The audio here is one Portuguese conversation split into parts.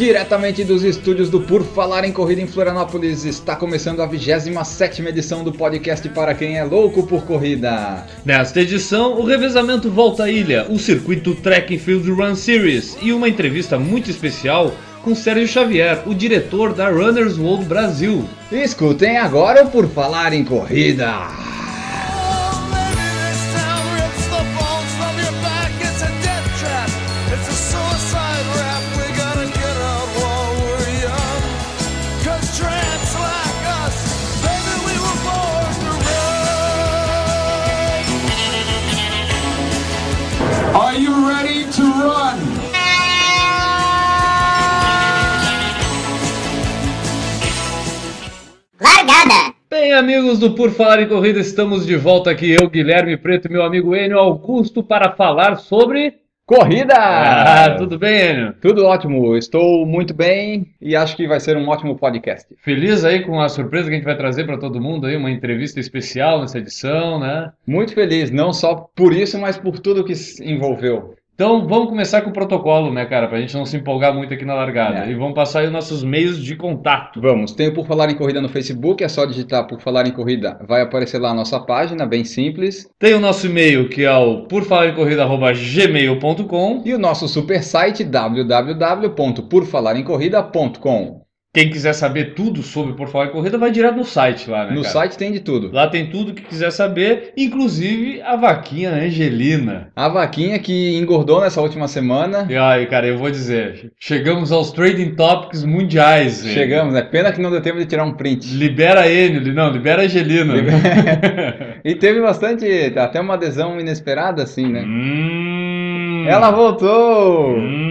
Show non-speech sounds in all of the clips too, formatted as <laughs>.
Diretamente dos estúdios do Por Falar em Corrida em Florianópolis, está começando a 27 edição do podcast para quem é louco por corrida. Nesta edição, o revezamento volta à ilha, o circuito Track and Field Run Series e uma entrevista muito especial com Sérgio Xavier, o diretor da Runners World Brasil. Escutem agora o Por Falar em Corrida. Run? Largada! Bem, amigos do Por Falar em Corrida, estamos de volta aqui, eu, Guilherme Preto e meu amigo Enio Augusto, para falar sobre. Corrida! Ah, tudo bem, Enio? Tudo ótimo, estou muito bem e acho que vai ser um ótimo podcast. Feliz aí com a surpresa que a gente vai trazer para todo mundo aí, uma entrevista especial nessa edição, né? Muito feliz, não só por isso, mas por tudo que se envolveu. Então vamos começar com o protocolo, né, cara? Pra gente não se empolgar muito aqui na largada. É. E vamos passar aí os nossos meios de contato. Vamos, tem o Por Falar em Corrida no Facebook, é só digitar Por Falar em Corrida, vai aparecer lá a nossa página, bem simples. Tem o nosso e-mail que é o porfalaremcorrida.gmail.com. E o nosso super site www.porfalaremcorrida.com. Quem quiser saber tudo sobre Por Falar em Corrida, vai direto no site lá, né? No cara? site tem de tudo. Lá tem tudo que quiser saber, inclusive a vaquinha Angelina. A vaquinha que engordou nessa última semana. E aí, cara, eu vou dizer, chegamos aos trading topics mundiais. velho. Chegamos, é pena que não deu tempo de tirar um print. Libera ele, não, libera a Angelina. <laughs> E teve bastante, até uma adesão inesperada, assim, né? Hum. Ela voltou! Hum,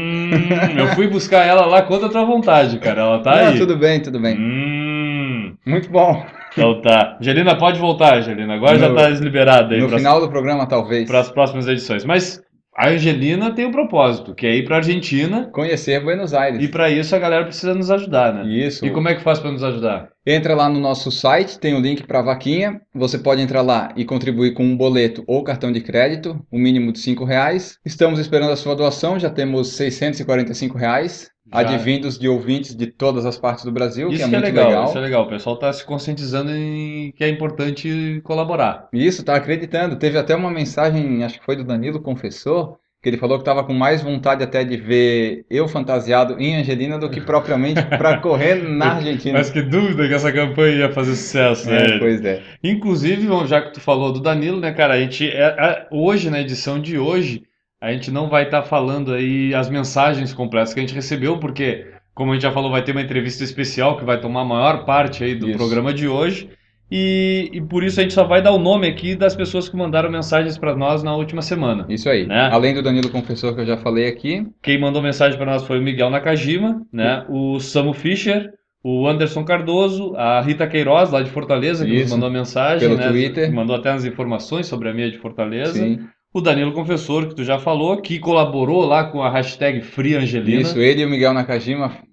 eu fui buscar ela lá contra a tua vontade, cara. Ela tá Não, aí. tudo bem, tudo bem. Hum, Muito bom. então tá. Angelina, pode voltar, Angelina. Agora No- já tá liberada aí No para final do programa, talvez. as próximas edições. Mas a Angelina tem um propósito, que é ir pra Argentina. Conhecer Buenos Aires. E pra isso a galera precisa nos ajudar, né? Isso. E como é que faz pra nos ajudar? Entra lá no nosso site, tem o link para vaquinha. Você pode entrar lá e contribuir com um boleto ou cartão de crédito, o mínimo de R$ reais. Estamos esperando a sua doação, já temos 645 reais, Já. advindos de ouvintes de todas as partes do Brasil, Isso que é que é muito legal, legal. isso é legal. O pessoal tá se conscientizando em que é importante colaborar. Isso, tá acreditando. Teve até uma mensagem, acho que foi do Danilo Confessor, que ele falou que estava com mais vontade até de ver eu fantasiado em Angelina do que propriamente <laughs> para correr na Argentina. Mas que dúvida que essa campanha ia fazer sucesso, né? É, pois é. Inclusive, já que tu falou do Danilo, né, cara, a gente é, é, hoje, na edição de hoje, a gente não vai estar falando aí as mensagens completas que a gente recebeu, porque, como a gente já falou, vai ter uma entrevista especial que vai tomar a maior parte aí do Isso. programa de hoje. E, e por isso a gente só vai dar o nome aqui das pessoas que mandaram mensagens para nós na última semana. Isso aí. Né? Além do Danilo Confessor que eu já falei aqui, Quem mandou mensagem para nós foi o Miguel Nakajima, né? O Samu Fischer, o Anderson Cardoso, a Rita Queiroz, lá de Fortaleza, que nos Isso. mandou mensagem, Pelo né? Twitter. Mandou até as informações sobre a minha de Fortaleza. sim. O Danilo Confessor, que tu já falou, que colaborou lá com a hashtag FreeAngelina. Isso, ele e o Miguel Nakajima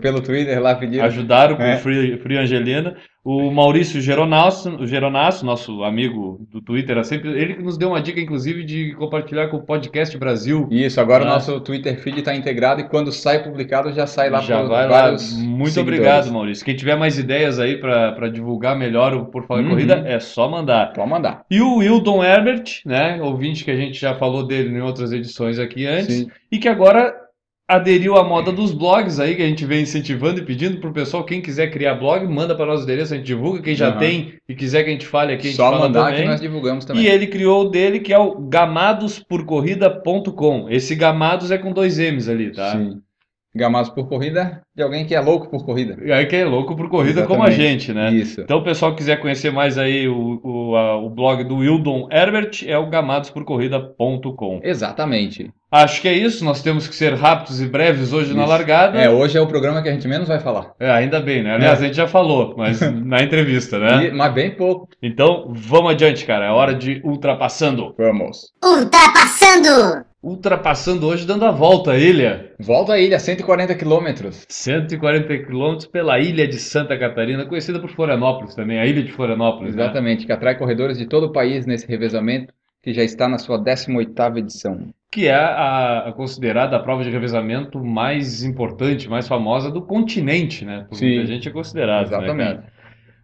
pelo Twitter lá pediram. Ajudaram com É. o Free, Free Angelina. O Maurício Geronasso, o Geronasso, nosso amigo do Twitter, é sempre ele nos deu uma dica, inclusive, de compartilhar com o Podcast Brasil. Isso, agora o Ah. nosso Twitter feed está integrado e quando sai publicado já sai lá Já para vai lá. vários Muito seguidores. obrigado, Maurício. Quem tiver mais ideias aí para divulgar melhor o Por Falar Uhum. Corrida, é só mandar. Pode mandar. E o Wildon Herbert, né, ouvinte que a gente já falou dele em outras edições aqui antes, Sim. e que agora aderiu à moda dos blogs aí, que a gente vem incentivando e pedindo pro pessoal, quem quiser criar blog, manda para nós o endereço, a gente divulga, quem já Aham. tem e quiser que a gente fale aqui, a gente Só fala mandar também. que nós divulgamos também. E ele criou o dele, que é o gamadosporcorrida.com. Esse gamados é com dois M's ali, tá? Sim. Gamados por corrida de alguém que é louco por corrida. E aí que é louco por corrida como a Exatamente. gente, né? Isso. Então, o pessoal que quiser conhecer mais aí o, o, a- o blog do Wildon Herbert é o gamadosporcorrida.com. Exatamente. Acho que é isso, nós temos que ser rápidos e breves hoje na Isso. largada. É, hoje é o programa que a gente menos vai falar. É, ainda bem, né? Aliás, É. a gente já falou, mas <laughs> na entrevista, né? E- mas bem pouco. Então, vamos adiante, cara. É hora de ultrapassando. Vamos. Ultrapassando! Ultrapassando hoje, dando a volta à ilha. Volta à ilha, 140 quilômetros. 140 quilômetros pela ilha de Santa Catarina, conhecida por Florianópolis também, a ilha de Florianópolis, né? Exatamente, que atrai corredores de todo o país nesse revezamento, que já está na sua 18ª edição. que é a, a considerada a prova de revezamento mais importante, mais famosa do continente, né? Por Sim. muita gente é considerado, né, Exatamente. cara?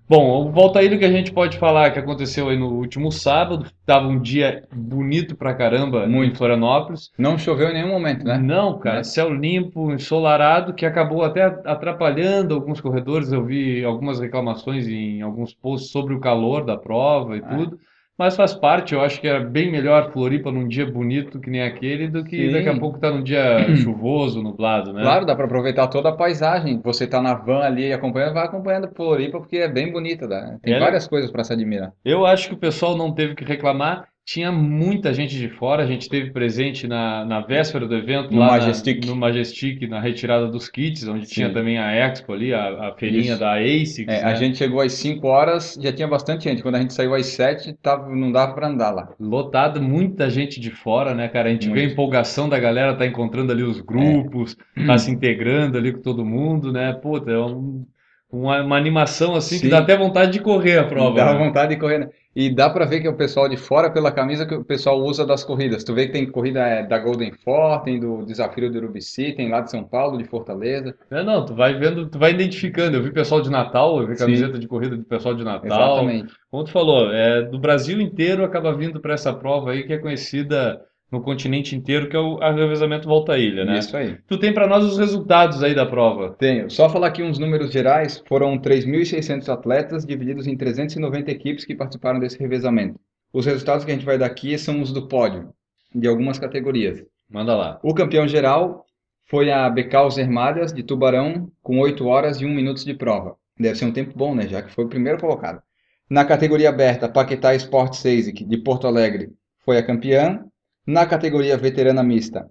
Bom, Volta Ilha que a gente pode falar que aconteceu aí no último sábado, tava um dia bonito pra caramba em Muito. Florianópolis. Não choveu em nenhum momento, né? Não, cara, Né? céu limpo, ensolarado, que acabou até atrapalhando alguns corredores. Eu vi algumas reclamações em alguns posts sobre o calor da prova e Ah. tudo. Mas faz parte, eu acho que era bem melhor Floripa num dia bonito que nem aquele do que Sim. daqui a pouco tá num dia <clears throat> chuvoso, nublado, né? Claro, dá para aproveitar toda a paisagem. Você tá na van ali acompanhando, vai acompanhando Floripa porque é bem bonita, né? Tem É, várias coisas para se admirar. Eu acho que o pessoal não teve que reclamar. Tinha muita gente de fora, a gente teve presente na, na véspera do evento, No lá na- Majestic. no Majestic, na retirada dos kits, onde Sim. tinha também a Expo ali, a, a feirinha Isso. da ASICS, É, né? a gente chegou às 5 horas, já tinha bastante gente. Quando a gente saiu às 7, tava, não dava para andar lá. Lotado, muita gente de fora, né, cara? A gente vê a Muito. empolgação da galera, tá encontrando ali os grupos, <clears throat> tá se integrando ali com todo mundo, né? Puta, é um- uma, uma animação assim que Sim. dá até vontade de correr a prova, Dá né? vontade de correr. né? E dá para ver que é o pessoal de fora, pela camisa que o pessoal usa das corridas. Tu vê que tem corrida é, da Golden Four, tem do Desafio do Urubici, tem lá de São Paulo, de Fortaleza. É, não, tu vai vendo, tu vai identificando. Eu vi pessoal de Natal, eu vi Sim. camiseta de corrida do pessoal de Natal. Exatamente. Como tu falou, é, do Brasil inteiro acaba vindo para essa prova aí que é conhecida no continente inteiro, que é o revezamento Volta à Ilha, né? Isso aí. Tu tem para nós os resultados aí da prova. Tenho. Só falar aqui uns números gerais. Foram 3.600 atletas, divididos em 390 equipes que participaram desse revezamento. Os resultados que a gente vai dar aqui são os do pódio, de algumas categorias. Manda lá. O campeão geral foi a Becaus Hermadas, de Tubarão, com 8 horas e 1 minuto de prova. Deve ser um tempo bom, né? Já que foi o primeiro colocado. Na categoria aberta, Paquetá Sport Basic, de Porto Alegre, foi a campeã. Na categoria veterana mista,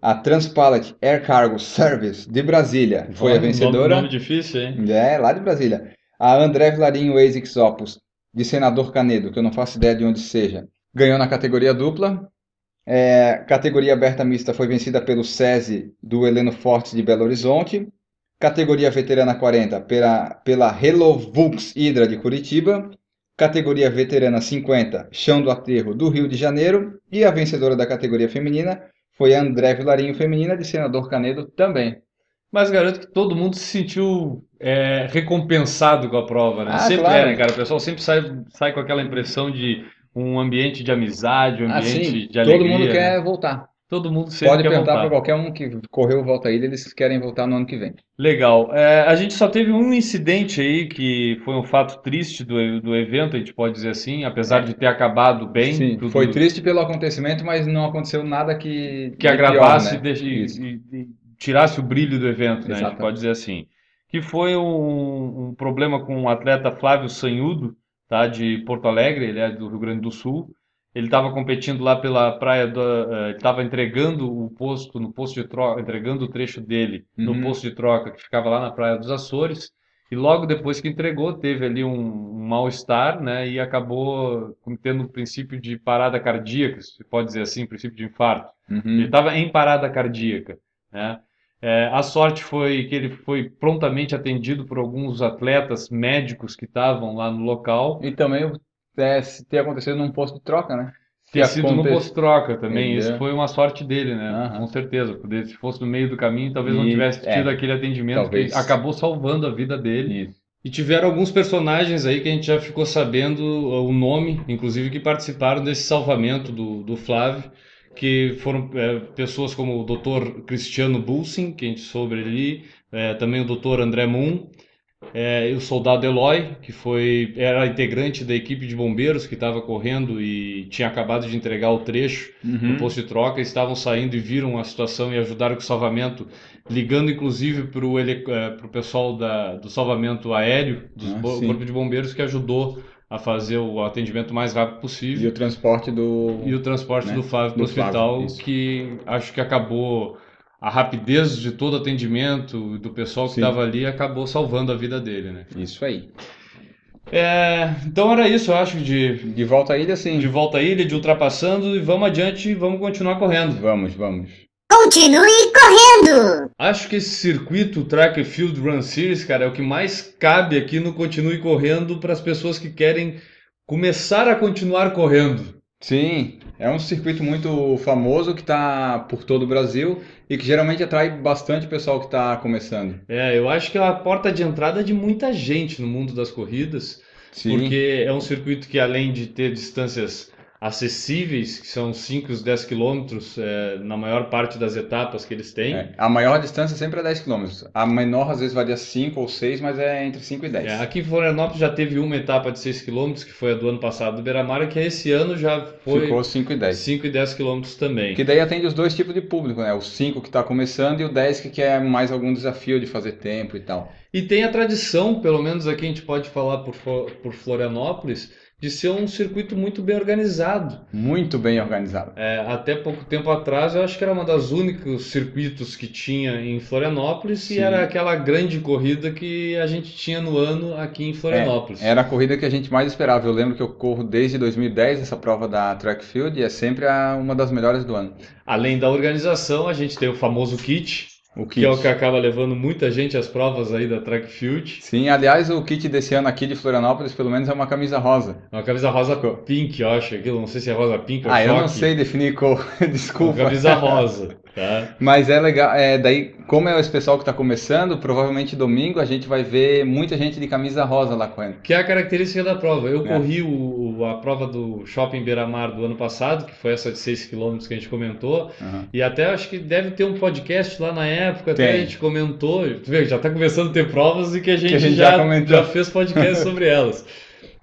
a Transpallet Air Cargo Service, de Brasília, foi a Nome- vencedora. Nome difícil, hein? É, lá de Brasília. A André Vilarinho ASICS Opus, de Senador Canedo, que eu não faço ideia de onde seja, ganhou na categoria dupla. É, categoria aberta mista foi vencida pelo SESI do Heleno Fortes de Belo Horizonte. Categoria veterana 40 pela, pela Hello Vux Hydra de Curitiba. Categoria veterana 50, Chão do Aterro do Rio de Janeiro. E a vencedora da categoria feminina foi a André Vilarinho Feminina de Senador Canedo também. Mas garanto que todo mundo se sentiu é, recompensado com a prova, né? Ah, Sempre claro. é, né, cara? O pessoal sempre sai, sai com aquela impressão de um ambiente de amizade, um ambiente Assim, de alegria. todo mundo né? quer voltar. Todo mundo sempre Pode perguntar para qualquer um que correu Volta à Ilha, eles querem voltar no ano que vem. Legal. É, a gente só teve um incidente aí que foi um fato triste do, do evento, a gente pode dizer assim, apesar de ter acabado bem, Sim, tudo foi triste pelo acontecimento, mas não aconteceu nada que, que agravasse pior, e, né? e- e- e tirasse o brilho do evento, né? A gente pode dizer assim. Que foi um, um problema com o atleta Flávio Sanhudo, tá? De Porto Alegre, ele é do Rio Grande do Sul. Ele estava competindo lá pela praia do, eh, ele estava entregando o posto no posto de troca, entregando o trecho dele no Uhum. posto de troca que ficava lá na praia dos Açores. E logo depois que entregou, teve ali um, um mal-estar, né? E acabou tendo um princípio de parada cardíaca, se pode dizer assim, princípio de infarto. Ele Uhum. estava em parada cardíaca, né? É, a sorte foi que ele foi prontamente atendido por alguns atletas médicos que estavam lá no local. E também é, ter acontecido num posto de troca, né? Ter sido no aconte- posto-troca também, Entendeu? isso foi uma sorte dele, né? Aham. Com certeza, porque se fosse no meio do caminho, talvez não E- tivesse tido é, aquele atendimento talvez. que acabou salvando a vida dele. Isso. E tiveram alguns personagens aí que a gente já ficou sabendo uh, o nome, inclusive que participaram desse salvamento do, do Flávio, que foram é, pessoas como o Dr. Cristiano Bulsin, que a gente soube ali, é, também o Dr. André Moon, é, e o soldado Eloy, que foi era integrante da equipe de bombeiros que estava correndo e tinha acabado de entregar o trecho no Uhum. posto de troca, estavam saindo e viram a situação e ajudaram com o salvamento, ligando inclusive para o pessoal da, do salvamento aéreo, do Ah. Corpo de Bombeiros, que ajudou a fazer o atendimento mais rápido E possível. o transporte do. E o transporte né, do Flávio para o Flávio, hospital, isso. que acho que acabou. A rapidez de todo o atendimento do pessoal que estava ali acabou salvando a vida dele, né? Isso aí. É, então era isso, eu acho, de, De volta à ilha, sim. de volta à ilha, de ultrapassando, e vamos adiante e vamos continuar correndo. Vamos, vamos. Continue correndo! Acho que esse circuito o Track and Field Run Series, cara, é o que mais cabe aqui no Continue Correndo para as pessoas que querem começar a continuar correndo. Sim, é um circuito muito famoso que está por todo o Brasil e que geralmente atrai bastante pessoal que está começando. É, eu acho que é a porta de entrada de muita gente no mundo das corridas, Sim, porque é um circuito que além de ter distâncias acessíveis, que são 5 e 10 quilômetros é, na maior parte das etapas que eles têm, é. a maior distância sempre é 10 km. A menor às vezes varia 5 ou 6, mas é entre 5 e 10. É, aqui em Florianópolis já teve uma etapa de 6 km, que foi a do ano passado do Beira-Mar, que esse ano já foi Ficou 5 e 10. 5 e 10 km também. Que daí atende os dois tipos de público, né? O 5 que está começando e o 10 que quer mais algum desafio de fazer tempo e tal. E tem a tradição, pelo menos aqui a gente pode falar por, por Florianópolis, de ser um circuito muito bem organizado. Muito bem organizado. É, até pouco tempo atrás, eu acho que era uma das únicos circuitos que tinha em Florianópolis Sim. e era aquela grande corrida que a gente tinha no ano aqui em Florianópolis. Era a corrida que a gente mais esperava. Eu lembro que eu corro desde 2010 essa prova da Track Field e é sempre a- uma das melhores do ano. Além da organização, a gente tem o famoso kit, O que é o que acaba levando muita gente às provas aí da Track Field. Sim, aliás, o kit desse ano aqui de Florianópolis, pelo menos, é uma camisa rosa. Uma camisa rosa pink, eu acho, aquilo, não sei se é rosa pink ou Ah, eu não choque. sei definir <laughs> cor, Uma desculpa. camisa rosa, tá? Mas é legal, é, daí, como é esse pessoal que está começando, provavelmente domingo a gente vai ver muita gente de camisa rosa lá correndo. Que é a característica da prova. Eu É. corri o, a prova do Shopping Beira-Mar do ano passado, que foi essa de 6 km que a gente comentou, Aham. e até acho que deve ter um podcast lá na época, até Tem. a gente comentou, tu vê, já está começando a ter provas e que a gente, a gente já, já já fez podcast <laughs> sobre elas.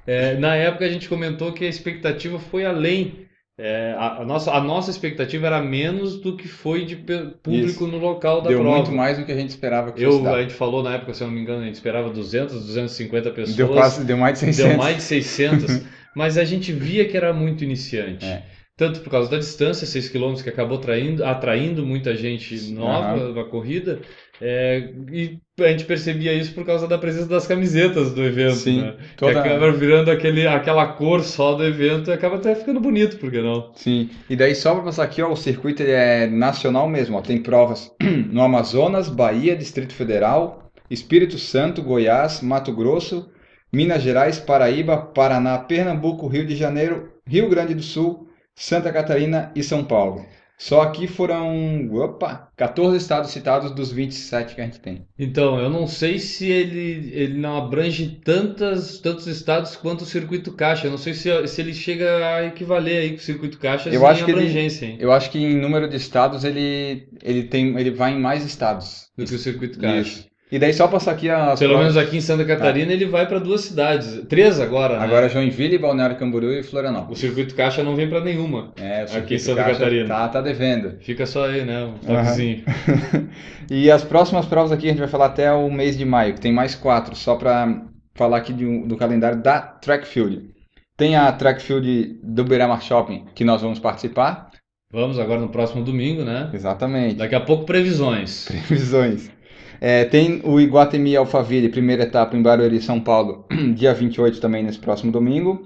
É, na época a gente comentou que a expectativa foi além. É, a, a nossa, a nossa expectativa era menos do que foi de público Isso. no local da Deu prova. muito mais do que a gente esperava que Eu, a gente falou na época, se eu não me engano, a gente esperava 200, 250 pessoas. Deu quase, deu mais de 600. Deu mais de 600, <laughs> mas a gente via que era muito iniciante. É. Tanto por causa da distância, 6 km, que acabou traindo- atraindo muita gente nova na corrida, é, e a gente percebia isso por causa da presença das camisetas do evento, Sim, né? toda- Que acaba virando aquele, aquela cor só do evento e acaba até ficando bonito, por que não? Sim, e daí só para passar aqui, ó, o circuito é nacional mesmo, ó, tem provas <clears throat> no Amazonas, Bahia, Distrito Federal, Espírito Santo, Goiás, Mato Grosso, Minas Gerais, Paraíba, Paraná, Pernambuco, Rio de Janeiro, Rio Grande do Sul, Santa Catarina e São Paulo. Só aqui foram, opa, 14 estados citados dos 27 que a gente tem. Então, eu não sei se ele, ele não abrange tantas, tantos estados quanto o circuito caixa. Eu não sei se, se ele chega a equivaler aí com o circuito caixa Eu acho que ele- abrangência, hein, Eu acho que em número de estados ele, ele tem, ele vai em mais estados. do que o circuito caixa. Isso. E daí só passar aqui as Pelo provas- menos aqui em Santa Catarina ele vai para duas cidades, três agora, né? Agora Joinville, Balneário Camboriú e O Florianópolis. circuito caixa não vem para nenhuma. É, o Aqui em Santa Caixa Catarina. Tá, tá devendo. Fica só aí, né? Um toquezinho. <laughs> E as próximas provas aqui a gente vai falar até o mês de maio, que tem mais quatro, só para falar aqui um- do calendário da Track Field. Tem a Track Field do Beira-Mar Shopping, que nós vamos participar. Vamos agora no próximo domingo, né? Exatamente. Daqui a pouco previsões. Previsões. É, tem o Iguatemi Alphaville, primeira etapa em Barueri, São Paulo, <clears throat> dia 28 também nesse próximo domingo.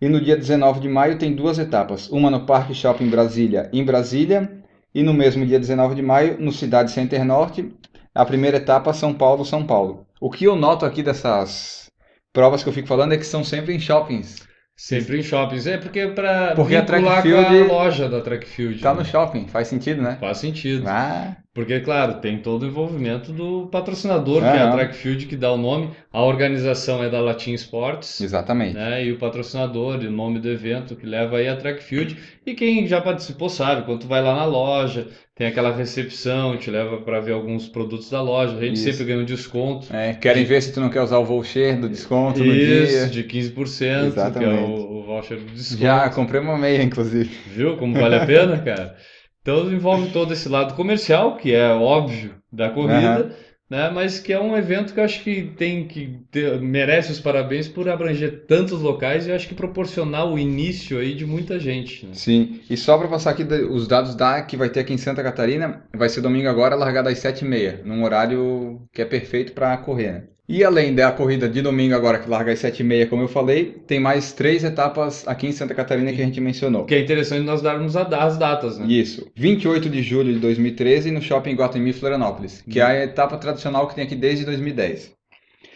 E no dia 19 de maio tem duas etapas, uma no Parque Shopping Brasília, em Brasília, e no mesmo dia 19 de maio, no Cidade Center Norte, a primeira etapa São Paulo, São Paulo. O que eu noto aqui dessas provas que eu fico falando é que são sempre em shoppings. Sempre em shoppings. É porque para Porque a Track vincular Field com a loja da Track Field. Tá né? no shopping, faz sentido, né? Faz sentido. Ah, Porque, claro, tem todo o envolvimento do patrocinador, que é a. Track Field, que dá o nome. A organização é da Latin Sports. exatamente. né? E o patrocinador, e o nome do evento que leva aí a Track Field. E quem já participou sabe, quando tu vai lá na loja, tem aquela recepção, te leva para ver alguns produtos da loja. A gente Isso. sempre ganha um desconto. É, querem ver se tu não quer usar o voucher do desconto no Isso, dia. de 15%, que é Exatamente. o, o voucher do desconto. Já comprei uma meia, inclusive. Viu como vale a pena, <laughs> cara? Então envolve todo esse lado comercial, que é óbvio da corrida, né? Mas que é um evento que eu acho que tem que ter- merece os parabéns por abranger tantos locais e acho que proporcionar o início aí de muita gente, né? Sim, e só para passar aqui os dados da que vai ter aqui em Santa Catarina, vai ser domingo agora, largada às 7h30, num horário que é perfeito para correr, né? E além da corrida de domingo agora, que larga às 7h30, como eu falei, tem mais três etapas aqui em Santa Catarina que a gente mencionou. Que é interessante nós darmos a- as datas, né? Isso, 28 de julho de 2013 no Shopping Guatemi Florianópolis, que é a etapa tradicional que tem aqui desde 2010.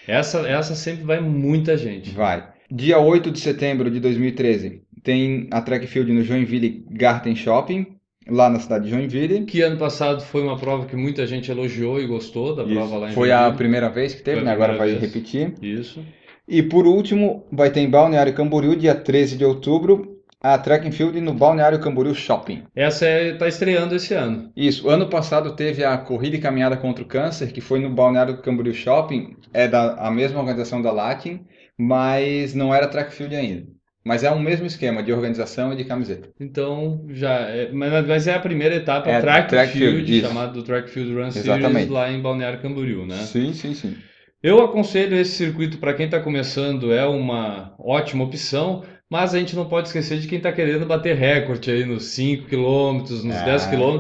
Essa, essa sempre vai muita gente. Vai. Dia 8 de setembro de 2013 tem a track field no Joinville Garten Shopping, lá na cidade de Joinville. Que ano passado foi uma prova que muita gente elogiou e gostou da prova lá em Foi a Joinville. primeira vez que teve, a né? Agora vai vez. repetir. Isso. E por último, vai ter em Balneário Camboriú, dia 13 de outubro, a track and field no Balneário Camboriú Shopping. Essa é, tá estreando esse ano. Isso, ano passado teve a Corrida e Caminhada contra o Câncer, que foi no Balneário Camboriú Shopping, é da a mesma organização da Latin, mas não era track field ainda. Mas é o mesmo esquema de organização e de camiseta. Então, já é, mas, mas é a primeira etapa É, track, track field, field, chamado Track Field Run Series Exatamente. lá em Balneário Camboriú, né? Sim, sim, sim. Eu aconselho esse circuito para quem está começando, é uma ótima opção, mas a gente não pode esquecer de quem está querendo bater recorde aí nos 5 km, nos Ah. 10 km.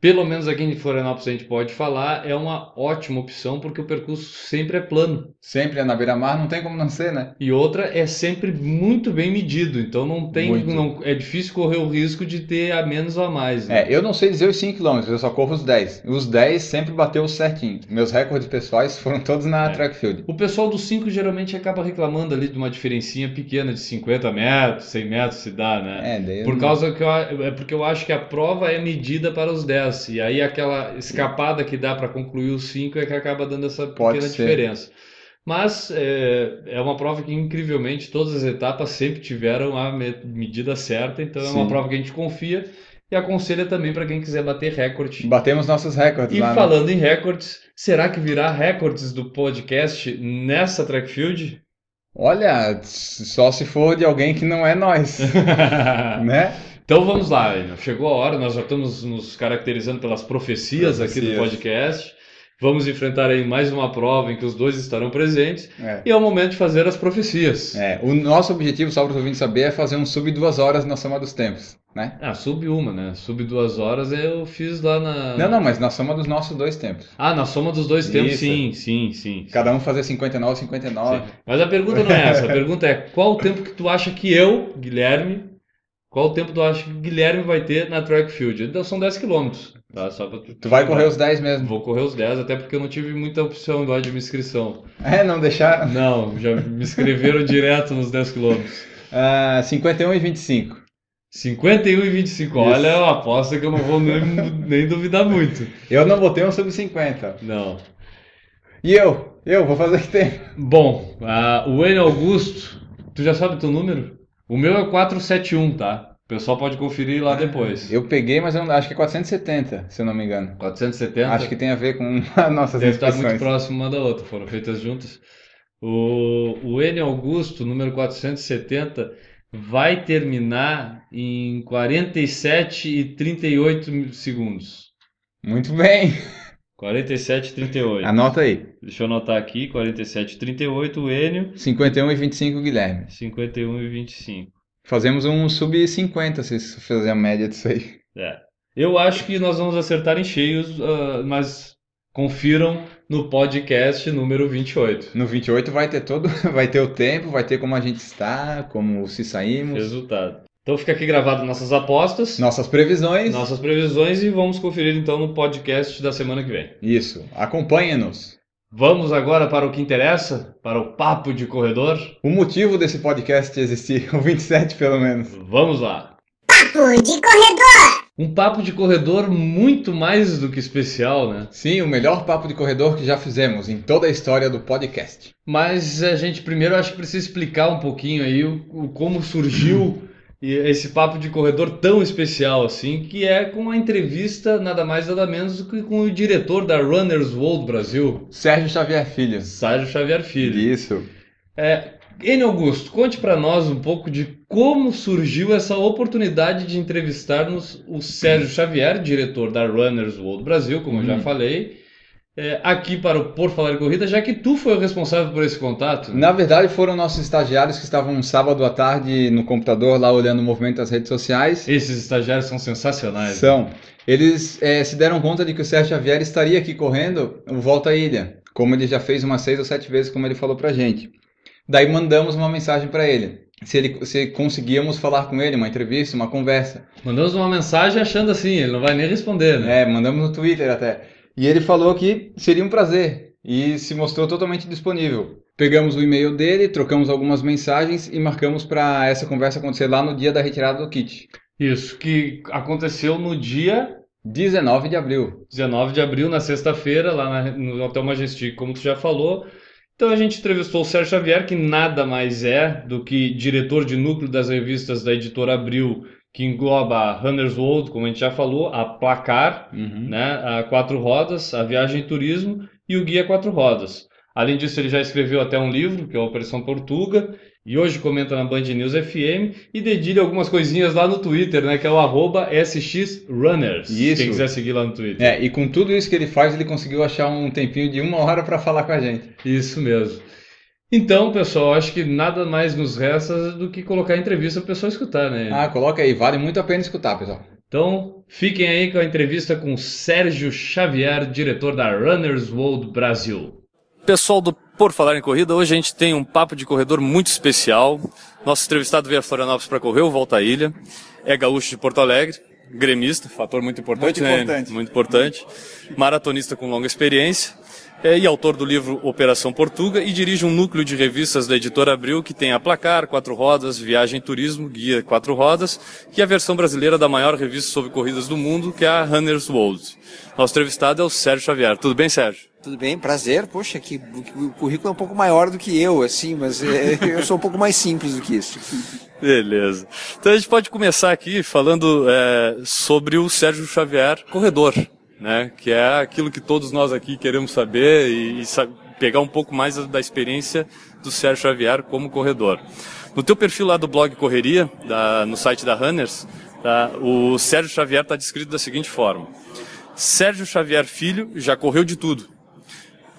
Pelo menos aqui em Florianópolis a gente pode falar, é uma ótima opção porque o percurso sempre é plano. Sempre é na beira-mar, não tem como não ser, né? E outra é sempre muito bem medido, então não tem, Muito. não, é difícil correr o risco de ter a menos ou a mais. né? É, eu não sei dizer os 5 km, eu só corro os 10. Os 10 sempre bateu certinho. Meus recordes pessoais <laughs> foram todos na É. track field. O pessoal dos 5 geralmente acaba reclamando ali de uma diferencinha pequena de 50 metros, 100 metros se dá, né? É, daí Por não- causa que eu, é porque eu acho que a prova é medida para os 10 e aí aquela escapada que dá para concluir os 5 é que acaba dando essa pequena diferença. Mas é, é uma prova que incrivelmente todas as etapas sempre tiveram a me- medida certa, então é uma Sim. prova que a gente confia e aconselha também para quem quiser bater recorde. Batemos nossos recordes E lá. né? falando em recordes, será que virá recordes do podcast nessa track field? Olha, só se for de alguém que não é nós, <laughs> né? Então vamos lá, chegou a hora, nós já estamos nos caracterizando pelas profecias aqui do Profecias. podcast. Vamos enfrentar aí mais uma prova em que os dois estarão presentes É. e é o momento de fazer as profecias. É, o nosso objetivo, só para os ouvintes saber, é fazer um sub duas horas na soma dos tempos, né? Ah, sub uma, né? Sub duas horas eu fiz lá na. Não, não, mas na soma dos nossos dois tempos. Ah, na soma dos dois tempos, Isso. sim, sim, sim. Cada um fazer 59, 59. Sim. Mas a pergunta não é essa, a pergunta é qual o tempo que tu acha que eu, Guilherme, qual o tempo tu acha que Guilherme vai ter na track field? Então são 10 km, tá? Só pra Tu vai correr os 10 mesmo. Vou correr os 10, até porque eu não tive muita opção lá de inscrição. É, não deixaram. Não, já me inscreveram <laughs> direto nos 10 km. Ah, 51 e 25. 51 e 25, olha, eu aposto que eu não vou nem, nem duvidar muito. Eu não botei um sub 50. Não. E eu? Eu vou fazer que tem. Bom, ah, o N Augusto, tu já sabe o teu número? O meu é 471, tá? O pessoal pode conferir lá depois. Eu peguei, mas eu não- acho que é 470, se eu não me engano. 470? Acho que tem a ver com <laughs> as nossas Deve estar muito inscrições. próximo uma da outra, foram feitas juntas. O, o N Augusto, número 470, vai terminar em 47 e 38 segundos. Muito bem. 47 e 38. Anota aí. Deixa eu anotar aqui, 47 e 38, o Enio, 51 e 25, Guilherme. 51 e 25. Fazemos um sub 50, se fizer a média disso aí. É. Eu acho que nós vamos acertar em cheios, ah, mas confiram no podcast número 28. No 28 vai ter todo, <laughs> vai ter o tempo, vai ter como a gente está, como se saímos, Resultado. Então fica aqui gravado nossas apostas. nossas previsões. nossas previsões e vamos conferir então no podcast da semana que vem. Isso. Acompanhe-nos. Vamos agora para o que interessa, para o papo de corredor. O motivo desse podcast existir, <laughs> o 27 pelo menos. Vamos lá. Papo de corredor. Um papo de corredor muito mais do que especial, né? Sim, o melhor papo de corredor que já fizemos em toda a história do podcast. Mas a gente primeiro acho que precisa explicar um pouquinho aí o, o como surgiu <clears throat> e esse papo de corredor tão especial assim, que é com a entrevista nada mais nada menos do que com o diretor da Runners World Brasil, Sérgio Xavier Filho. Sérgio Xavier Filho. Isso. É, N. Augusto, conte para nós um pouco de como surgiu essa oportunidade de entrevistarmos o Sérgio Xavier, diretor da Runners World Brasil, como eu já Uhum. falei, é, aqui para o Por Falar em Corrida, já que tu foi o responsável por esse contato. Na verdade, foram nossos estagiários que estavam um sábado à tarde no computador lá olhando o movimento das redes sociais. Esses estagiários são sensacionais. São. Eles eh, se deram conta de que o Sérgio Xavier estaria aqui correndo o Volta à Ilha, como ele já fez umas seis ou sete vezes, como ele falou pra gente. Daí mandamos uma mensagem para ele. Se, ele. se conseguíamos falar com ele, uma entrevista, uma conversa. Mandamos uma mensagem achando assim, ele não vai nem responder, né? É, mandamos no Twitter até. E ele falou que seria um prazer e se mostrou totalmente disponível. Pegamos o e-mail dele, trocamos algumas mensagens e marcamos para essa conversa acontecer lá no dia da retirada do kit. Isso, que aconteceu no dia 19 de abril. 19 de abril, na sexta-feira, lá na- no Hotel Majestic, como tu já falou. Então a gente entrevistou o Sérgio Xavier, que nada mais é do que diretor de núcleo das revistas da editora Abril, que engloba a Runner's World, como a gente já falou, a Placar, Uhum. né, a Quatro Rodas, a Viagem e Turismo e o Guia Quatro Rodas. Além disso, ele já escreveu até um livro, que é a Operação Portuga, e hoje comenta na Band News FM e dedilha algumas coisinhas lá no Twitter, né, que é o arroba SXRunners, Isso. quem quiser seguir lá no Twitter. É, e com tudo isso que ele faz, ele conseguiu achar um tempinho de uma hora para falar com a gente. Isso mesmo. Então, pessoal, acho que nada mais nos resta do que colocar a entrevista para o pessoal escutar, né? Ah, coloca aí, vale muito a pena escutar, pessoal. Então, fiquem aí com a entrevista com Sérgio Xavier, diretor da Runners World Brasil. Pessoal do Por Falar em Corrida, hoje a gente tem um papo de corredor muito especial. Nosso entrevistado veio a Florianópolis para correr o Volta à Ilha. É gaúcho de Porto Alegre, gremista, fator muito importante, Muito né? importante. Muito importante. Maratonista com longa experiência. É, e autor do livro Operação Portuga e dirige um núcleo de revistas da editora Abril que tem a Placar, Quatro Rodas, Viagem e Turismo, Guia Quatro Rodas e a versão brasileira da maior revista sobre corridas do mundo, que é a Runner's World. Nosso entrevistado é o Sérgio Xavier. Tudo bem, Sérgio? Tudo bem, prazer. Poxa, que o currículo é um pouco maior do que eu, assim, mas é, <laughs> eu sou um pouco mais simples do que isso. Beleza. Então a gente pode começar aqui falando é, sobre o Sérgio Xavier, corredor, né? Que é aquilo que todos nós aqui queremos saber e, e pegar um pouco mais da experiência do Sérgio Xavier como corredor. No teu perfil lá do blog Correria, da- no site da Runners, tá, o Sérgio Xavier está descrito da seguinte forma: Sérgio Xavier Filho já correu de tudo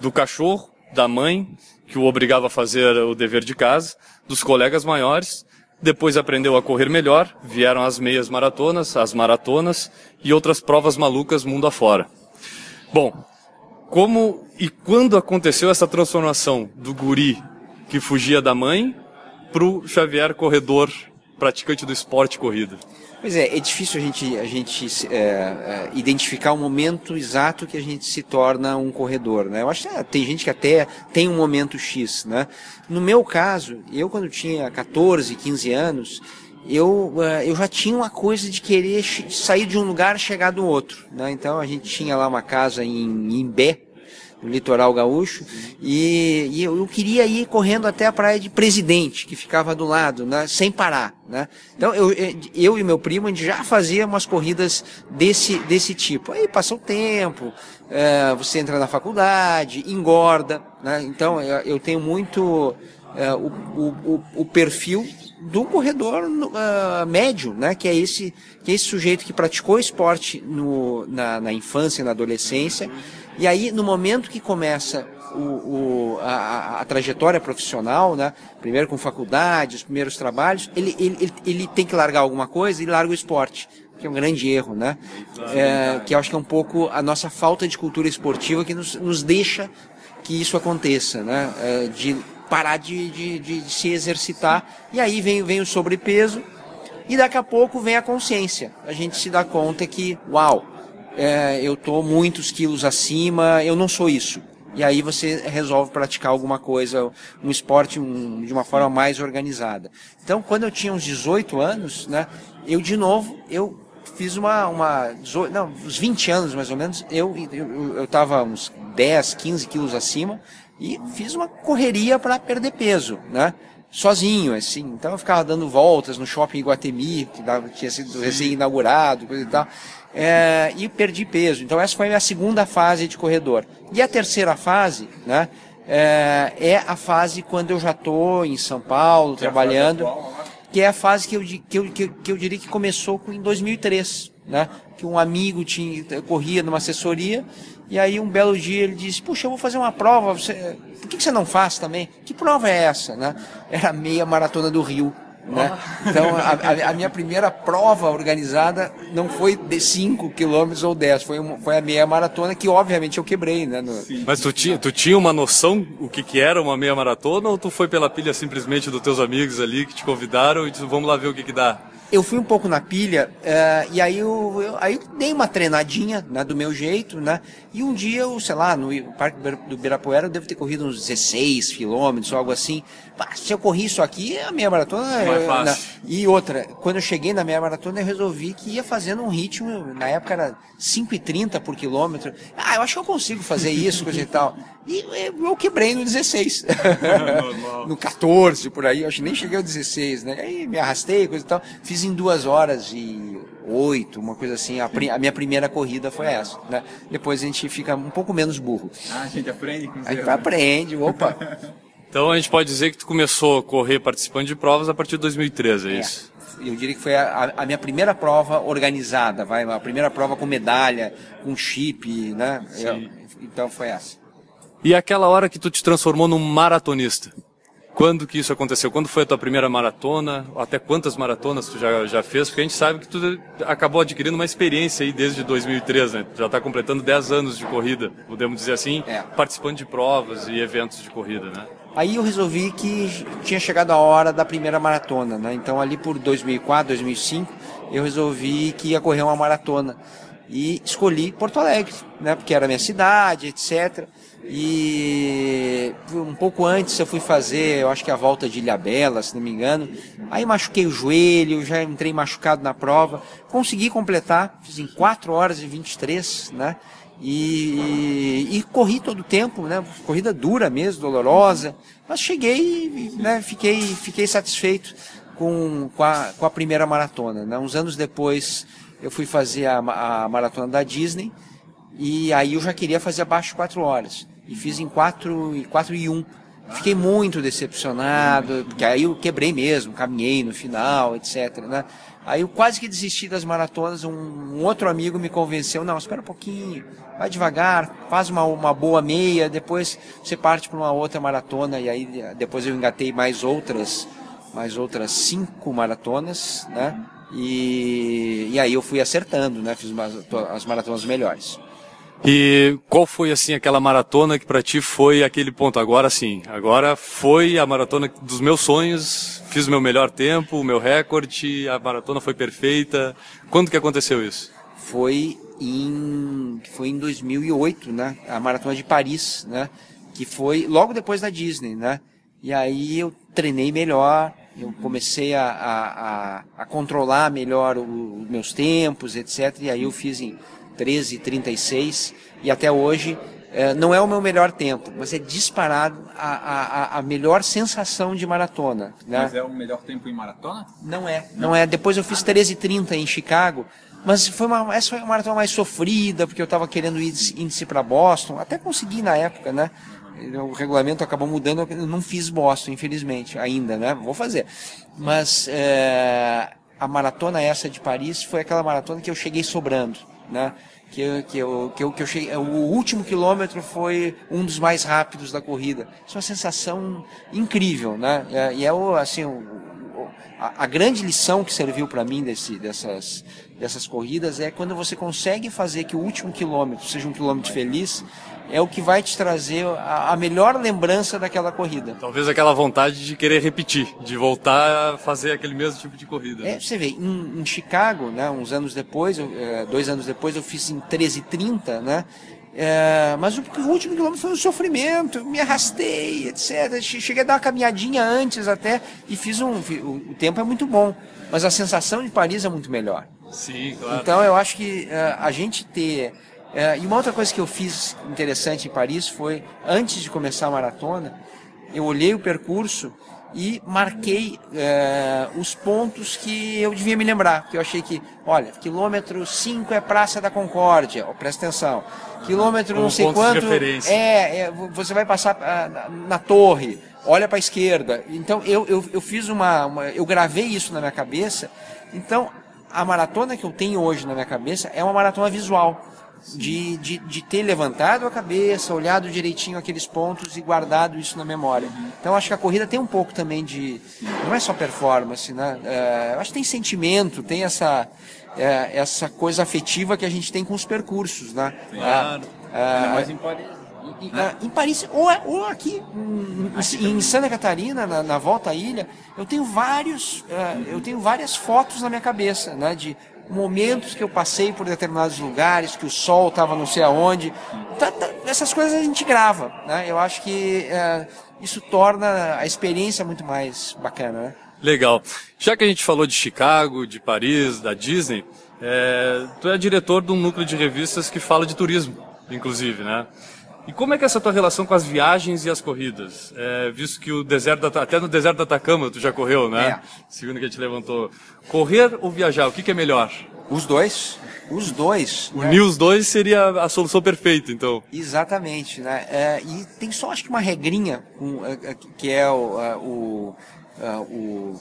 do cachorro, da mãe, que o obrigava a fazer o dever de casa, dos colegas maiores, depois aprendeu a correr melhor, vieram as meias maratonas, as maratonas e outras provas malucas mundo afora. Bom, como e quando aconteceu essa transformação do guri que fugia da mãe pro Xavier corredor, praticante do esporte corrida? Pois é, é difícil a gente, a gente é, é, identificar o momento exato que a gente se torna um corredor, né? Eu acho que é, tem gente que até tem um momento X, né? No meu caso, eu quando tinha 14, 15 anos, eu, eh, eu já tinha uma coisa de querer sair de um lugar e chegar do outro, né? Então a gente tinha lá uma casa em Imbé, no litoral gaúcho, e, e eu, queria ir correndo até a praia de Presidente, que ficava do lado, né, sem parar. Né? Então eu, eu e meu primo a gente já fazia umas corridas desse, desse tipo. Aí passa o tempo, eh, você entra na faculdade, engorda. Né? Então eu, eu tenho muito eh, o, o, o- perfil do corredor ah, médio, né? Que é esse, que é esse sujeito que praticou esporte no, na, na infância, na adolescência, e aí no momento que começa o, o- a, a- trajetória profissional, né? Primeiro com faculdade, os primeiros trabalhos, ele, ele, ele, tem que largar alguma coisa e larga o esporte. Que é um grande erro, né? É, que eu acho que é um pouco a nossa falta de cultura esportiva que nos, nos deixa que isso aconteça, né? É, de parar de, de, de se exercitar. E aí vem, vem o sobrepeso e daqui a pouco vem a consciência. A gente se dá conta que, uau, é, eu tô muitos quilos acima, eu não sou isso. E aí você resolve praticar alguma coisa, um esporte um- de uma forma mais organizada. Então, quando eu tinha uns 18 anos, né, eu de novo, eu fiz uma, uma 18, não, uns 20 anos mais ou menos, eu, eu, eu tava uns 10, 15 quilos acima e fiz uma correria para perder peso, né? Sozinho, assim. Então eu ficava dando voltas no shopping Iguatemi, que dava- tinha sido recém-inaugurado, coisa e tal. É, e perdi peso. Então essa foi a minha segunda fase de corredor. E a terceira fase, né? É, é a fase quando eu já estou em São Paulo, trabalhando que é a fase que eu, que eu, que eu, que eu diria que começou com- em 2003, né? Que um amigo tinha, corria numa assessoria e aí um belo dia ele disse, puxa, eu vou fazer uma prova, você, por que, você não faz também? Que prova é essa, né? Era a meia maratona do Rio, né? Então a, a- a minha primeira prova organizada não foi de 5 quilômetros ou 10, foi, uma- foi a meia maratona que obviamente eu quebrei, né? No- Mas tu tinha, tu tinha uma noção o que, que era uma meia maratona ou tu foi pela pilha simplesmente dos teus amigos ali que te convidaram e disse, vamos lá ver o que, que dá? Eu fui um pouco na pilha, eh, e aí eu, eu- aí eu dei uma treinadinha, né, do meu jeito, né? E um dia, eu, sei lá, no Parque do Ibirapuera, eu devo ter corrido uns 16 quilômetros, algo assim. Pá, se eu corri isso aqui, a meia maratona... Eh, fácil. na- e outra, quando eu cheguei na meia maratona, eu resolvi que ia fazendo um ritmo, na época era 5,30 por quilômetro. Ah, eu acho que eu consigo fazer isso, coisa e tal. E eu, quebrei no 16. <laughs> <laughs> no 14, por aí, eu acho que nem cheguei ao 16, né? Aí me arrastei, coisa e tal. Fiz em duas horas e oito, uma coisa assim. A, a minha primeira corrida foi essa, né? Depois a gente fica um pouco menos burro. Ah, a gente aprende com Aí erros. tu aprende, opa. <laughs> Então a gente pode dizer que tu começou a correr participando de provas a partir de 2013, é, É, isso? eu diria que foi a, a minha primeira prova organizada, vai, a primeira prova com medalha, com chip, né? Eu- então foi essa. E aquela hora que tu te transformou num maratonista? Quando que isso aconteceu? Quando foi a tua primeira maratona? Até quantas maratonas tu já, já fez? Porque a gente sabe que tu acabou adquirindo uma experiência aí desde 2013, né? Tu já está completando 10 anos de corrida, podemos dizer assim, É. participando de provas e eventos de corrida, né? Aí eu resolvi que tinha chegado a hora da primeira maratona, né? Então ali por 2004, 2005, eu resolvi que ia correr uma maratona. E escolhi Porto Alegre, né? Porque era minha cidade, etc. E um pouco antes eu fui fazer, eu acho que a volta de Ilhabela, se não me engano. Aí machuquei o joelho, já entrei machucado na prova. Consegui completar, fiz em 4 horas e 23, né? E, e corri todo o tempo, né? Corrida dura mesmo, dolorosa. Mas cheguei, né? Fiquei, fiquei satisfeito com, com, a, com a primeira maratona. Né? Uns anos depois eu fui fazer a, a maratona da Disney e aí eu já queria fazer abaixo de 4 horas. E fiz em 4 e 4 e 1. Fiquei muito decepcionado, porque aí eu quebrei mesmo, caminhei no final, etc. Né? Aí eu quase que desisti das maratonas. Um, um outro amigo me convenceu: não, espera um pouquinho, vai devagar, faz uma, uma boa meia, depois você parte para uma outra maratona. E aí depois eu engatei mais outras, mais outras cinco maratonas, né? E, e aí eu fui acertando, né? Fiz umas- as maratonas melhores. E qual foi assim aquela maratona que pra ti foi aquele ponto? Agora sim, agora foi a maratona dos meus sonhos, fiz o meu melhor tempo, o meu recorde, a maratona foi perfeita. Quando que aconteceu isso? foi em foi em 2008, né? A maratona de Paris, né? Que foi logo depois da Disney, né? E aí eu treinei melhor, eu comecei a, a, a, a controlar melhor os meus tempos, etc. E aí eu fiz em 13:36 e até hoje eh, não é o meu melhor tempo, mas é disparado a, a, a- melhor sensação de maratona, né? Mas é o melhor tempo em maratona? Não é, não é. Depois eu fiz 13h30 em Chicago, mas foi uma, essa foi uma maratona mais sofrida, porque eu estava querendo índice, índice para Boston, até consegui na época, né? O regulamento acabou mudando, eu não fiz Boston, infelizmente, ainda, né? Vou fazer. Mas é, a maratona essa de Paris foi aquela maratona que eu cheguei sobrando, né? Que que eu, que eu, que eu cheguei, o último quilômetro foi um dos mais rápidos da corrida. Isso é uma sensação incrível, né? É, E é assim, o- a, a grande lição que serviu para mim desse, dessas, dessas corridas é quando você consegue fazer que o último quilômetro seja um quilômetro feliz, é o que vai te trazer a, a melhor lembrança daquela corrida. Talvez aquela vontade de querer repetir, de voltar a fazer aquele mesmo tipo de corrida. né? É, você vê, em, em Chicago, né, uns anos depois, eu, eh, dois anos depois, eu fiz em 13h30, né? eh, mas o, o último quilômetro foi um sofrimento, me arrastei, etc. Che- Cheguei a dar uma caminhadinha antes até e fiz um. O, o tempo é muito bom, mas a sensação de Paris é muito melhor. Sim, claro. Então eu acho que eh, a gente ter. Eh, e uma outra coisa que eu fiz interessante em Paris foi, antes de começar a maratona, eu olhei o percurso e marquei eh, os pontos que eu devia me lembrar. Porque eu achei que, olha, quilômetro 5 é Praça da Concórdia, ó, presta atenção. Quilômetro Como não sei quanto. É, é, você vai passar ah, na, na torre, olha para a esquerda. Então eu, eu, eu fiz uma, uma. Eu gravei isso na minha cabeça. Então a maratona que eu tenho hoje na minha cabeça é uma maratona visual. De, de, de ter levantado a cabeça, olhado direitinho aqueles pontos e guardado isso na memória. Então acho que a corrida tem um pouco também de. Não é só performance, né? É, eu acho que tem sentimento, tem essa, é, essa coisa afetiva que a gente tem com os percursos, né? Claro. Ah, Mas em Paris, em, ah, em Paris, ou, ou aqui em, em Santa Catarina, na, na, volta à ilha, eu tenho vários, eu tenho várias fotos na minha cabeça, né, de momentos que eu passei por determinados lugares, que o sol estava não sei aonde. Tá, tá, essas coisas a gente grava, né? Eu acho que uh, isso torna a experiência muito mais bacana, né? Legal. Já que a gente falou de Chicago, de Paris, da Disney, é, tu é diretor de um núcleo de revistas que fala de turismo, inclusive, né? E como é que é essa tua relação com as viagens e as corridas? É, visto que o deserto, até no deserto da Atacama tu já correu, né? É. Segundo que a gente levantou. Correr ou viajar, o que, que é melhor? Os dois. Os dois. Unir né? os dois seria a solução perfeita, então. Exatamente, né? É, e tem só acho que uma regrinha um, é, é, que é o, o, o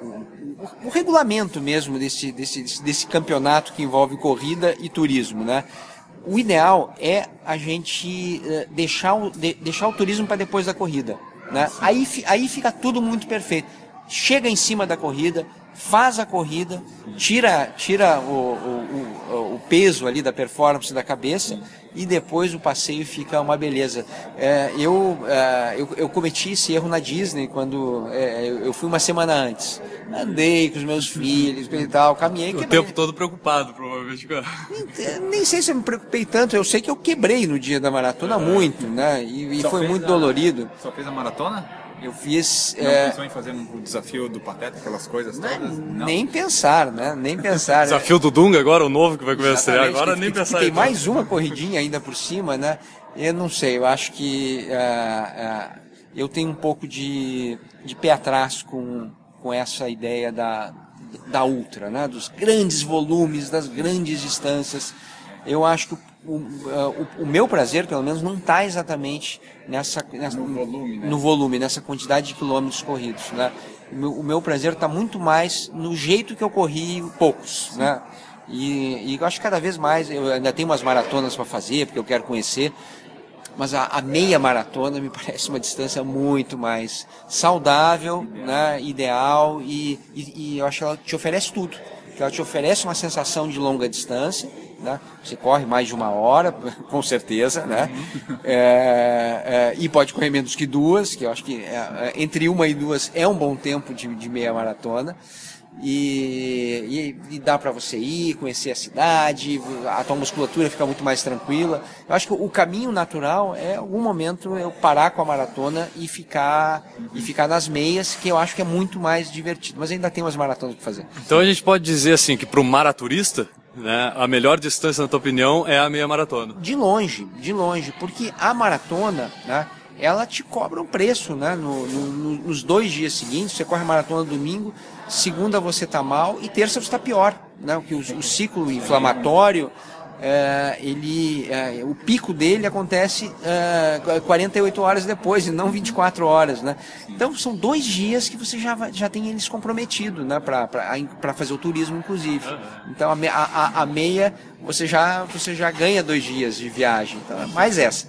o, o, regulamento mesmo desse, desse, desse campeonato que envolve corrida e turismo, né? O ideal é a gente deixar o, de, deixar o turismo para depois da corrida, né? Aí, aí fica tudo muito perfeito. Chega em cima da corrida, faz a corrida, tira, tira o, o, o, peso ali da performance da cabeça e depois o passeio fica uma beleza. É, eu, é, eu, eu, cometi esse erro na Disney quando é, eu fui uma semana antes. Andei com os meus filhos e tal, caminhei. O tempo todo preocupado, provavelmente. Nem, nem, sei se eu me preocupei tanto, eu sei que eu quebrei no dia da maratona é. muito, né? E, e foi muito a, dolorido. Só fez a maratona? Eu fiz. Não é... pensou em fazer o desafio do Pateta, aquelas coisas todas? Não, nem pensar, né? Nem pensar. desafio do Dunga agora, o novo que vai começar agora, que, nem que, pensar. Que tem então. mais uma corridinha ainda por cima, né? Eu não sei, eu acho que uh, uh, eu tenho um pouco de, de pé atrás com, com essa ideia da, da ultra, né? Dos grandes volumes, das grandes distâncias. Eu acho que o, o, o meu prazer, pelo menos, não está exatamente nessa, nessa no, volume, né? no volume, nessa quantidade de quilômetros corridos. Né? O, meu, o meu prazer está muito mais no jeito que eu corri poucos. Né? E, e eu acho que cada vez mais, eu ainda tenho umas maratonas para fazer, porque eu quero conhecer, mas a, a, meia maratona me <laughs> parece uma distância muito mais saudável, né, ideal, e, e, e eu acho que ela te oferece tudo. Que ela te oferece uma sensação de longa distância, né? Você corre mais de uma hora, <laughs> com certeza, né? É, é, e pode correr menos que duas, que eu acho que é, é, entre uma e duas é um bom tempo de, de meia maratona. E, e, e, dá para você ir, conhecer a cidade, a tua musculatura fica muito mais tranquila. Eu acho que o caminho natural é algum momento eu parar com a maratona e ficar e ficar nas meias, que eu acho que é muito mais divertido. Mas ainda tem umas maratonas para fazer. Então a gente pode dizer assim que para o maraturista né? A melhor distância, na tua opinião, é a meia maratona? De longe, de longe, porque a maratona, né? Ela te cobra um preço, né? No, no, nos dois dias seguintes, você corre a maratona domingo, segunda você está mal e terça você está pior, né? O, o ciclo inflamatório é, ele, é, o pico dele acontece é, 48 horas depois e não 24 horas, né? Então são dois dias que você já, já tem eles comprometido, né? Para fazer o turismo, inclusive. Então a, a, a, meia você já, você já ganha dois dias de viagem, então é mais essa.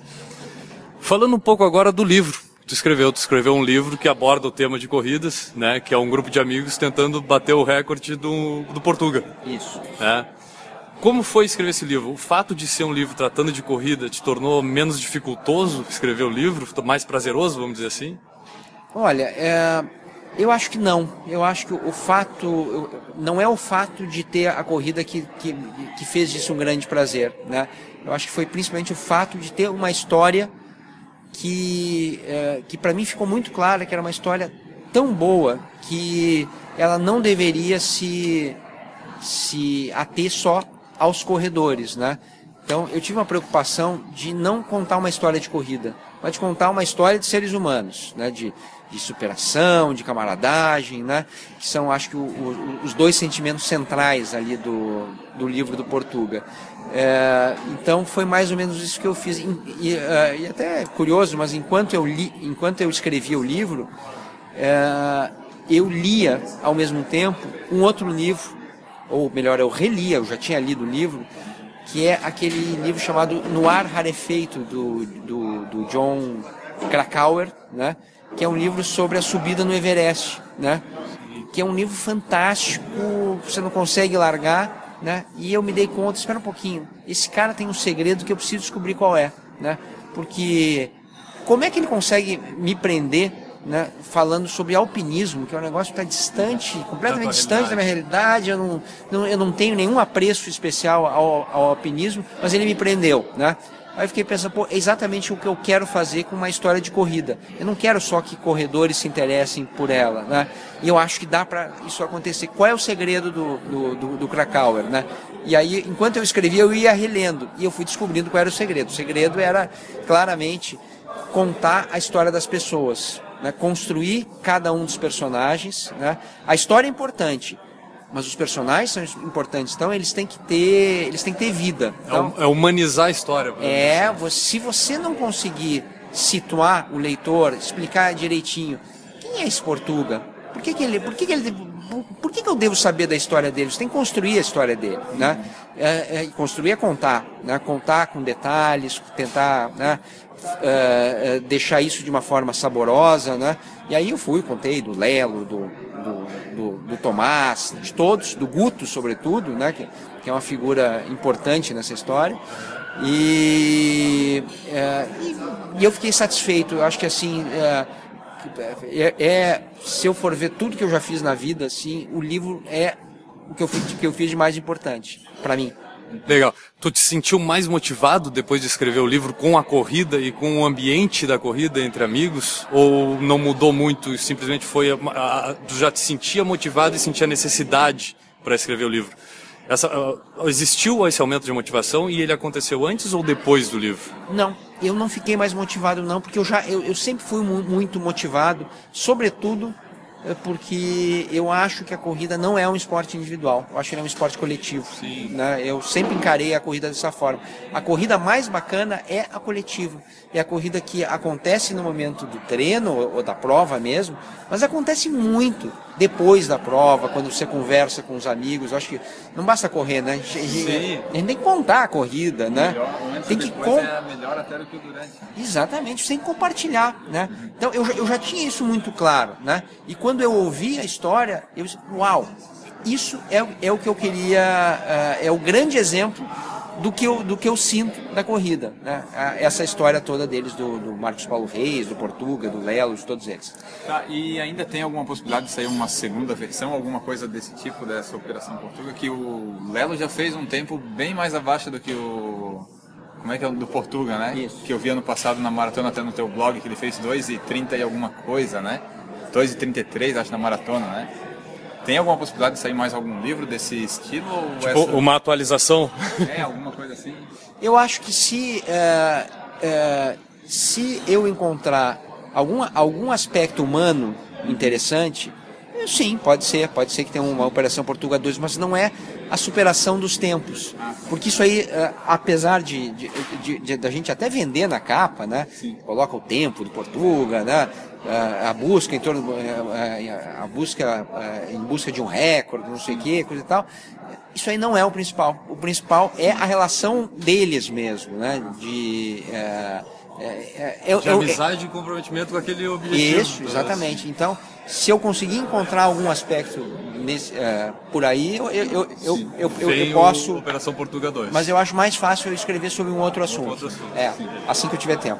Falando um pouco agora do livro. Tu escreveu, tu escreveu um livro que aborda o tema de corridas, né? Que é um grupo de amigos tentando bater o recorde do, do Portuga. Isso. Né? Como foi escrever esse livro? O fato de ser um livro tratando de corrida te tornou menos dificultoso escrever o livro? Mais prazeroso, vamos dizer assim? Olha, é, eu acho que não. Eu acho que o fato. Não é o fato de ter a corrida que, que, que fez disso um grande prazer. Né? Eu acho que foi principalmente o fato de ter uma história que, é, que para mim ficou muito clara que era uma história tão boa que ela não deveria se, se ater só aos corredores, né? Então eu tive uma preocupação de não contar uma história de corrida, mas de contar uma história de seres humanos, né? De, de superação, de camaradagem, né? Que são, acho que, o, o, os dois sentimentos centrais ali do, do livro do Portuga. É, então foi mais ou menos isso que eu fiz. E, e, é, e, até curioso, mas enquanto eu li, enquanto eu escrevia o livro, é, eu lia ao mesmo tempo um outro livro ou melhor, eu relia, eu já tinha lido o livro, que é aquele livro chamado Noir Rarefeito, do, do, do John Krakauer, né? que é um livro sobre a subida no Everest, né? que é um livro fantástico, você não consegue largar, né? e eu me dei conta, espera um pouquinho, esse cara tem um segredo que eu preciso descobrir qual é. Né? Porque como é que ele consegue me prender né, falando sobre alpinismo, que é um negócio que está distante, completamente distante da minha realidade, eu não, não, eu não tenho nenhum apreço especial ao, ao alpinismo, mas ele me prendeu, né? Aí eu fiquei pensando, pô, é exatamente o que eu quero fazer com uma história de corrida. Eu não quero só que corredores se interessem por ela, né? E eu acho que dá para isso acontecer. Qual é o segredo do, do, do, do Krakauer, né? E aí, enquanto eu escrevia, eu ia relendo. E eu fui descobrindo qual era o segredo. O segredo era, claramente, contar a história das pessoas. Né? Construir cada um dos personagens. Né? A história é importante mas os personagens são importantes, então eles têm que ter, eles têm que ter vida. Então, é, humanizar a história. É, você, se você não conseguir situar o leitor, explicar direitinho quem é esse Portuga, por que, que ele, por que, que ele, por que, que eu devo saber da história dele? Você tem que construir a história dele, né? É, é, construir é contar, né? Contar com detalhes, tentar, né? É, deixar isso de uma forma saborosa, né? E aí eu fui, contei do Lelo, do, do, do, do Tomás, de todos, do Guto, sobretudo, né? Que, que é uma figura importante nessa história. E, é, e, e, eu fiquei satisfeito. Eu acho que assim é, é, é, se eu for ver tudo que eu já fiz na vida, assim, o livro é o que eu fiz, que eu fiz de mais importante para mim. Legal. Tu te sentiu mais motivado depois de escrever o livro com a corrida e com o ambiente da corrida entre amigos? Ou não mudou muito simplesmente foi. A, a, tu já te sentia motivado e sentia necessidade para escrever o livro? Essa, uh, existiu esse aumento de motivação e ele aconteceu antes ou depois do livro? Não, eu não fiquei mais motivado não, porque eu já eu, eu sempre fui muito motivado, sobretudo porque eu acho que a corrida não é um esporte individual, eu acho que ele é um esporte coletivo. Né? Eu sempre encarei a corrida dessa forma. A corrida mais bacana é a coletiva. É a corrida que acontece no momento do treino ou da prova mesmo, mas acontece muito depois da prova, quando você conversa com os amigos. Eu acho que não basta correr, né? A gente, a gente tem que contar a corrida, né? Melhor, tem que com... é melhor até do que o durante. Exatamente, que compartilhar, né? Então eu, eu já tinha isso muito claro, né? E quando eu ouvi a história, eu disse, uau, isso é, é o que eu queria, uh, é o grande exemplo do que eu, do que eu sinto da corrida. Né? Essa história toda deles, do, do, Marcos Paulo Reis, do Portuga, do Lelo, de todos eles. Tá, e ainda tem alguma possibilidade de sair uma segunda versão, alguma coisa desse tipo, dessa Operação Portuga, que o Lelo já fez um tempo bem mais abaixo do que o... Como é que é? Do Portuga, né? Isso. Que eu vi ano passado na maratona, até no teu blog, que ele fez 2,30 e alguma coisa, né? 2,33 acho na maratona, né? Tem alguma possibilidade de sair mais algum livro desse estilo? Tipo, essa... uma atualização? É, alguma coisa assim? Eu acho que se, é, é, se eu encontrar algum, algum aspecto humano interessante, sim, pode ser. Pode ser que tenha uma Operação Portuga 2, mas não é a superação dos tempos. Porque isso aí, é, apesar de, de, de, de, da gente até vender na capa, né? Sim. Coloca o tempo de Portuga, né? A busca em torno a busca em busca de um recorde, não sei o que, coisa e tal. Isso aí não é o principal. O principal é a relação deles mesmo, né? De é, é, é, de amizade e comprometimento com aquele objetivo. Isso, exatamente. Então, se eu conseguir encontrar algum aspecto nesse, uh, por aí, eu, eu, eu, eu, eu, eu, posso. Operação Portuga 2. Mas eu acho mais fácil eu escrever sobre um outro assunto. Um outro assunto. É, assim que eu tiver tempo.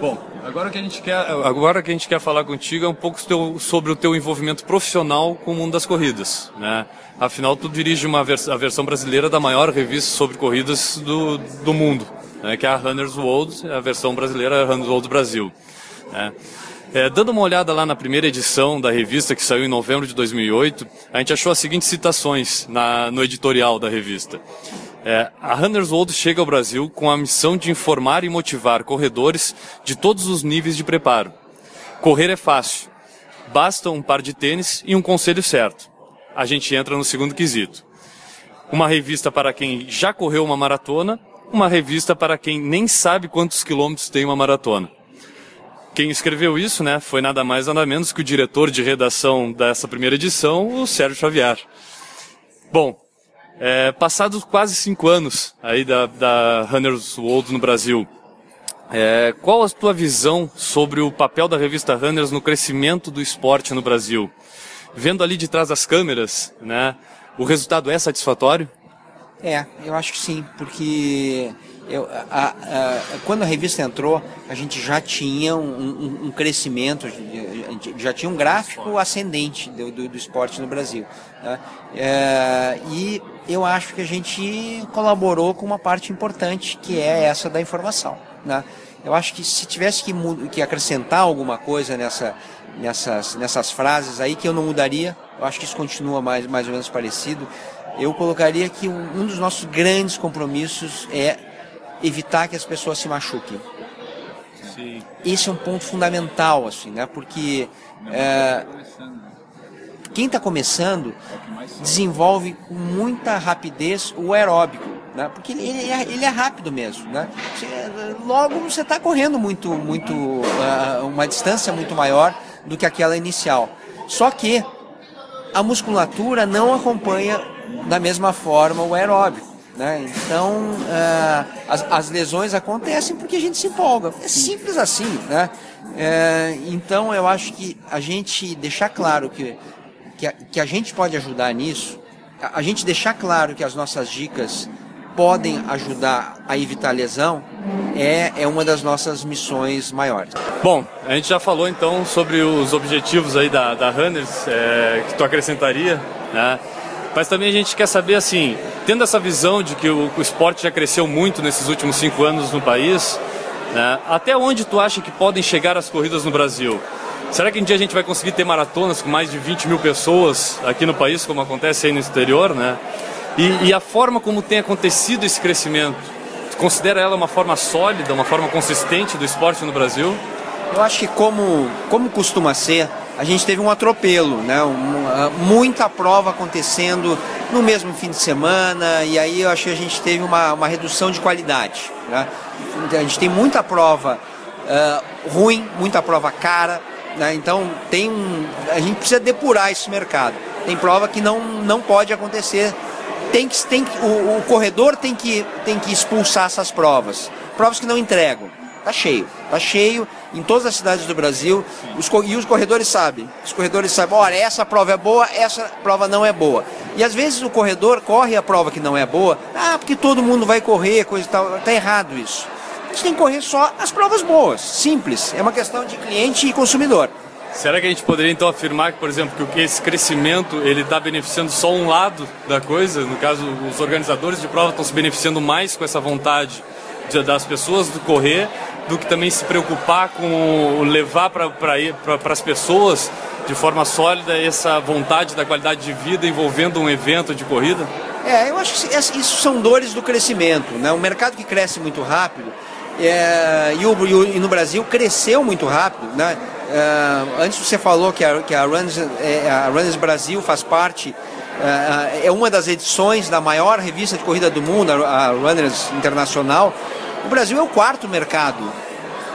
Bom, agora que a gente quer, agora que a gente quer falar contigo é um pouco sobre o teu envolvimento profissional com o mundo das corridas, né? Afinal, tu dirige uma vers a versão brasileira da maior revista sobre corridas do, do mundo, né? que é a Runner's World, a versão brasileira é Runner's World Brasil. Né? É, dando uma olhada lá na primeira edição da revista, que saiu em novembro de 2008, a gente achou as seguintes citações na, no editorial da revista. É, a Runners World chega ao Brasil com a missão de informar e motivar corredores de todos os níveis de preparo. Correr é fácil. Basta um par de tênis e um conselho certo. A gente entra no segundo quesito. Uma revista para quem já correu uma maratona, uma revista para quem nem sabe quantos quilômetros tem uma maratona. Quem escreveu isso, né, foi nada mais nada menos que o diretor de redação dessa primeira edição, o Sérgio Xavier. Bom, é, passados quase cinco anos aí da, da Runners World no Brasil, é, qual a tua visão sobre o papel da revista Runners no crescimento do esporte no Brasil? Vendo ali de trás das câmeras, né, o resultado é satisfatório? É, eu acho que sim, porque Eu, a, a, quando a revista entrou, a gente já tinha um, um, um crescimento, já tinha um gráfico ascendente do, do, do esporte no Brasil. Né? É, e eu acho que a gente colaborou com uma parte importante, que é essa da informação. Né? Eu acho que se tivesse que, que acrescentar alguma coisa nessa, nessas, nessas frases aí, que eu não mudaria, eu acho que isso continua mais, mais ou menos parecido, eu colocaria que um, um dos nossos grandes compromissos é evitar que as pessoas se machuquem. Sim. Esse é um ponto fundamental, assim, né? Porque é, quem está começando desenvolve com muita rapidez o aeróbico, né? Porque ele, ele, é, ele é rápido mesmo, né? Logo você está correndo muito, muito uh, uma distância muito maior do que aquela inicial. Só que a musculatura não acompanha da mesma forma o aeróbico. Né? Então, uh, as, as, lesões acontecem porque a gente se empolga. É simples assim. Né? Uh, então, eu acho que a gente deixar claro que, que, a, que a gente pode ajudar nisso, a, a gente deixar claro que as nossas dicas podem ajudar a evitar lesão é, é uma das nossas missões maiores. Bom, a gente já falou então sobre os objetivos aí da, da Runners é, que tu acrescentaria, né? Mas também a gente quer saber assim, tendo essa visão de que o, o esporte já cresceu muito nesses últimos cinco anos no país, né? até onde tu acha que podem chegar as corridas no Brasil? Será que um dia a gente vai conseguir ter maratonas com mais de 20 mil pessoas aqui no país, como acontece aí no exterior, né? E, e a forma como tem acontecido esse crescimento, considera ela uma forma sólida, uma forma consistente do esporte no Brasil? Eu acho que como, como costuma ser, a gente teve um atropelo, né? Um, muita prova acontecendo no mesmo fim de semana, e aí eu acho que a gente teve uma, uma redução de qualidade. Né? A gente tem muita prova uh, ruim, muita prova cara, né? então tem um, a gente precisa depurar esse mercado. Tem prova que não, não pode acontecer tem que, tem o, o, corredor tem que, tem que expulsar essas provas. Provas que não entregam. Tá cheio, tá cheio em todas as cidades do Brasil. Os, e os corredores sabem. Os corredores sabem, olha, essa prova é boa, essa prova não é boa. E às vezes o corredor corre a prova que não é boa, ah, porque todo mundo vai correr, coisa e tal. Tá errado isso. A gente tem que correr só as provas boas, simples. É uma questão de cliente e consumidor. Será que a gente poderia então afirmar que, por exemplo, que esse crescimento ele está beneficiando só um lado da coisa? No caso, os organizadores de prova estão se beneficiando mais com essa vontade de, das pessoas do correr do que também se preocupar com levar para as pessoas de forma sólida essa vontade da qualidade de vida envolvendo um evento de corrida? É, eu acho que isso são dores do crescimento. Né? Um mercado que cresce muito rápido é, e, o, e no Brasil cresceu muito rápido. Né? Uh, antes você falou que a, que a, Runners, é, a Runners Brasil faz parte, uh, é uma das edições da maior revista de corrida do mundo, a Runners Internacional. O Brasil é o quarto mercado.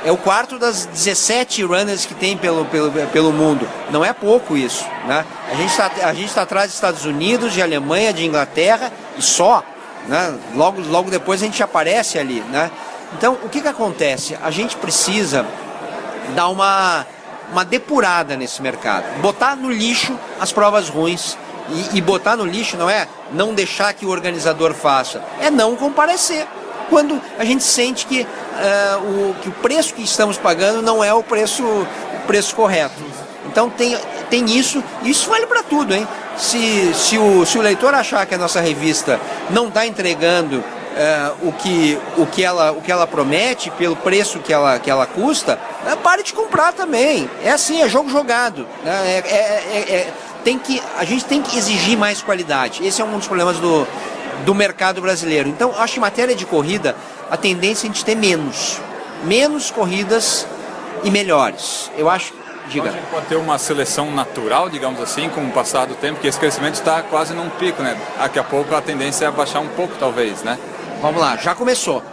É o quarto das 17 runners que tem pelo, pelo, pelo mundo. Não é pouco isso. Né? A gente está tá atrás dos Estados Unidos, de Alemanha, de Inglaterra e só. Né? Logo, logo depois a gente aparece ali. Né? Então, o que, que acontece? A gente precisa dar uma uma depurada nesse mercado. Botar no lixo as provas ruins. E, e, botar no lixo não é não deixar que o organizador faça, é não comparecer. Quando a gente sente que, uh, o, que o preço que estamos pagando não é o preço, o preço correto. Então tem, tem isso, e isso vale para tudo, hein? Se, se, o, se o leitor achar que a nossa revista não está entregando uh, o, que, o, que ela, o que ela promete, pelo preço que ela, que ela custa, uh, pare de comprar também. É assim, é jogo jogado. Né? É, é, é, é, tem que, a gente tem que exigir mais qualidade. Esse é um dos problemas do, do mercado brasileiro. Então, acho que em matéria de corrida, a tendência é a gente ter menos. Menos corridas e melhores. Eu acho Diga. Então a gente pode ter uma seleção natural, digamos assim, com o passar do tempo, que esse crescimento está quase num pico, né? Daqui a pouco a tendência é baixar um pouco, talvez, né? Vamos lá, já começou.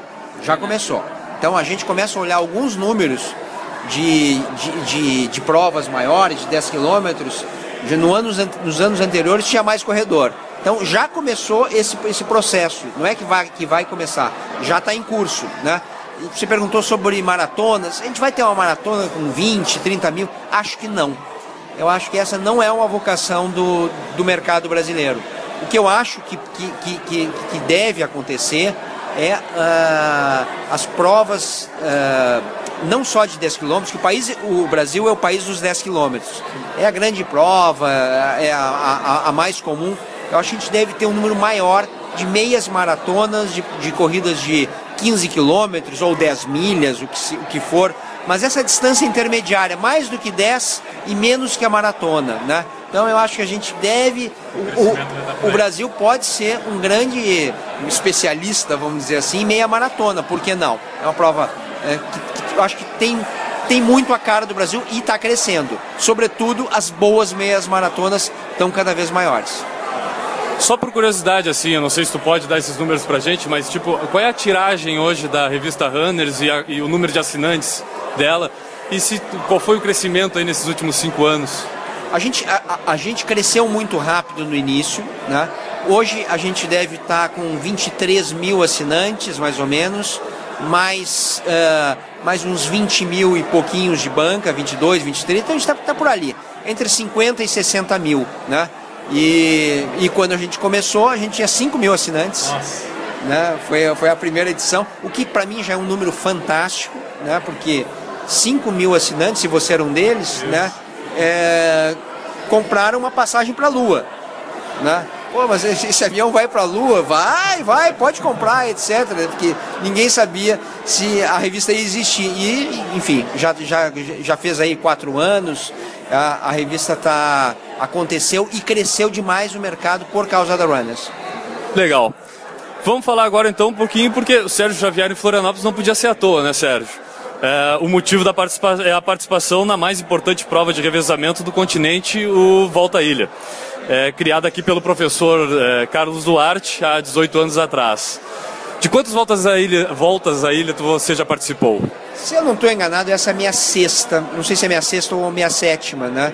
Já começou. Então a gente começa a olhar alguns números de, de, de, de provas maiores, de 10 quilômetros. No anos, nos anos anteriores tinha mais corredor. Então já começou esse, esse processo. Não é que vai, que vai começar, já está em curso. Né? Você perguntou sobre maratonas. A gente vai ter uma maratona com 20, 30 mil? Acho que não. Eu acho que essa não é uma vocação do, do mercado brasileiro. O que eu acho que, que, que, que deve acontecer é uh, as provas uh, não só de 10 quilômetros, que o, país, o Brasil é o país dos 10 quilômetros. É a grande prova, é a, a, a, mais comum. Eu acho que a gente deve ter um número maior de meias maratonas, de, de corridas de 15 quilômetros ou 10 milhas, o que, o que for. Mas essa distância intermediária, mais do que 10 e menos que a maratona, né? Então eu acho que a gente deve. O, o, o, Brasil pode ser um grande especialista, vamos dizer assim, em meia maratona, por que não? É uma prova é, que, que eu acho que tem, tem muito a cara do Brasil e está crescendo. Sobretudo as boas meias maratonas estão cada vez maiores. Só por curiosidade, assim, eu não sei se tu pode dar esses números pra gente, mas tipo, qual é a tiragem hoje da revista Runners e, a, e o número de assinantes dela? E se, qual foi o crescimento aí nesses últimos cinco anos? A gente, a, a, gente cresceu muito rápido no início, né? Hoje a gente deve estar tá com 23 mil assinantes, mais ou menos, mais, uh, mais uns 20 mil e pouquinhos de banca, 22, 23, então a gente está tá por ali, entre 50 e 60 mil, né? E, e quando a gente começou, a gente tinha 5 mil assinantes. Nossa. Né? Foi, foi a primeira edição, o que para mim já é um número fantástico, né? porque 5 mil assinantes, se você era um deles, né? é, compraram uma passagem para a Lua. Né? Pô, mas esse avião vai para a Lua? Vai, vai, pode comprar, etc. Porque ninguém sabia se a revista ia existir. E, enfim, já, já, já fez aí quatro anos, a, a revista tá, aconteceu e cresceu demais no mercado por causa da Runners. Legal. Vamos falar agora então um pouquinho, porque o Sérgio Xavier em Florianópolis não podia ser à toa, né, Sérgio? É, o motivo da participação é a participação na mais importante prova de revezamento do continente, o Volta à Ilha. É, criada aqui pelo professor é, Carlos Duarte há 18 anos atrás. De quantas voltas à ilha, voltas à ilha você já participou? Se eu não estou enganado, essa é a minha sexta. Não sei se é minha sexta ou minha sétima, né?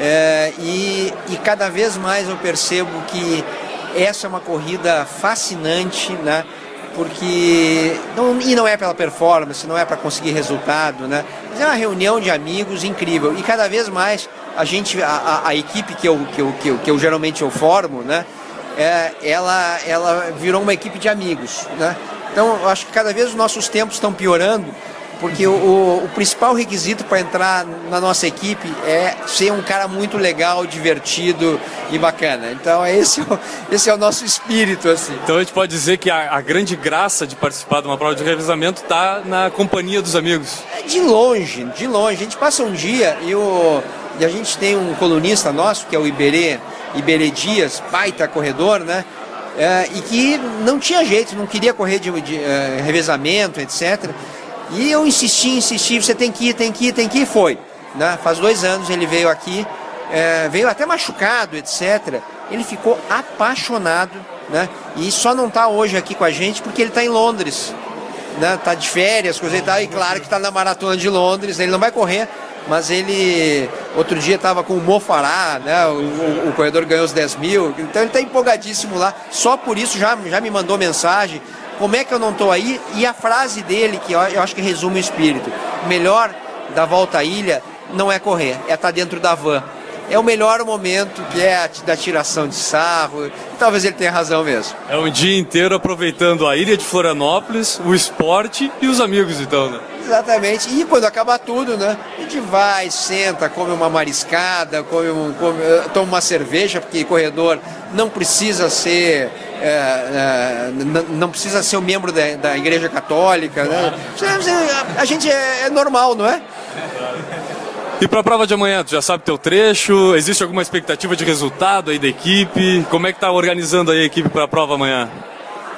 É, e, e cada vez mais eu percebo que essa é uma corrida fascinante, né? Porque não, e não é pela performance, não é para conseguir resultado, né? Mas é uma reunião de amigos incrível e cada vez mais a gente, a, a, a equipe que eu, que, eu, que, eu, que eu geralmente eu formo, né? É, ela, ela virou uma equipe de amigos, né? Então eu acho que cada vez os nossos tempos estão piorando porque o, o, principal requisito para entrar na nossa equipe é ser um cara muito legal, divertido e bacana. Então esse, esse é o nosso espírito. assim. Então a gente pode dizer que a, a grande graça de participar de uma prova de revezamento está na companhia dos amigos. É de longe, de longe. A gente passa um dia e, o, e a gente tem um colunista nosso, que é o Iberê, Iberê Dias, baita corredor, né? É, e que não tinha jeito, não queria correr de, de uh, revezamento, etc. E eu insisti, insisti, você tem que ir, tem que ir, tem que ir, foi. Né? Faz dois anos ele veio aqui, é, veio até machucado, etc. Ele ficou apaixonado, né? E só não está hoje aqui com a gente porque ele está em Londres, né? Tá de férias, coisa e tal, e claro que está na maratona de Londres, ele não vai correr, mas ele outro dia estava com o Mofará, né? O, o, o, corredor ganhou os 10 mil, então ele está empolgadíssimo lá. Só por isso já, já me mandou mensagem como é que eu não estou aí? E a frase dele, que eu acho que resume o espírito: melhor da volta à ilha não é correr, é estar tá dentro da van. É o melhor momento que é a da tiração de sarro. Talvez ele tenha razão mesmo. É um dia inteiro aproveitando a ilha de Florianópolis, o esporte e os amigos, então, né? Exatamente. E quando acabar tudo, né? A gente vai, senta, come uma mariscada, come, um, come toma uma cerveja, porque corredor não precisa ser é, é, não precisa ser um membro da, da Igreja Católica. Né? A gente é, é normal, não é? E para a prova de amanhã, tu já sabe teu trecho? Existe alguma expectativa de resultado aí da equipe? Como é que tá organizando aí a equipe para a prova amanhã?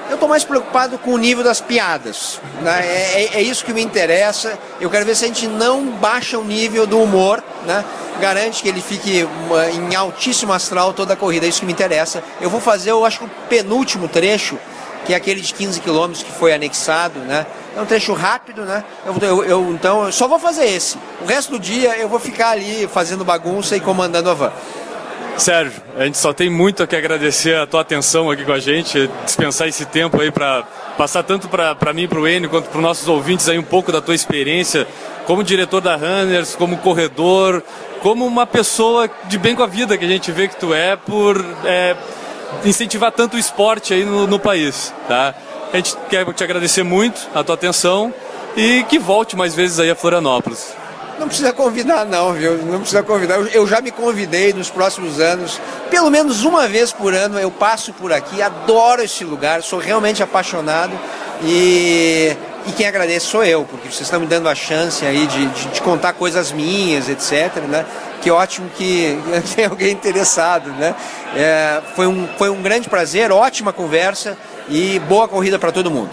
Eu estou mais preocupado com o nível das piadas. Né? É, é, é, isso que me interessa. Eu quero ver se a gente não baixa o nível do humor. Né? Garante que ele fique em altíssimo astral toda a corrida. É isso que me interessa. Eu vou fazer, eu acho o penúltimo trecho, que é aquele de 15 km que foi anexado. Né? É um trecho rápido, né? Eu, eu, eu, então, eu só vou fazer esse. O resto do dia eu vou ficar ali fazendo bagunça e comandando a van. Sérgio, a gente só tem muito a que agradecer a tua atenção aqui com a gente, dispensar esse tempo aí para passar tanto para mim, para o Enio, quanto para os nossos ouvintes aí um pouco da tua experiência como diretor da Runners, como corredor, como uma pessoa de bem com a vida que a gente vê que tu é por é, incentivar tanto o esporte aí no, no país, tá? A gente quer te agradecer muito a tua atenção e que volte mais vezes aí a Florianópolis. Não precisa convidar, não, viu? Não precisa convidar. Eu- já me convidei nos próximos anos. Pelo menos uma vez por ano eu passo por aqui. Adoro esse lugar. Sou realmente apaixonado. E, e quem agradece sou eu, porque vocês estão me dando a chance aí de, de, de contar coisas minhas, etc. Né? Que ótimo que <laughs> tem alguém interessado, né? É, foi, um, foi um grande prazer, ótima conversa e boa corrida para todo mundo.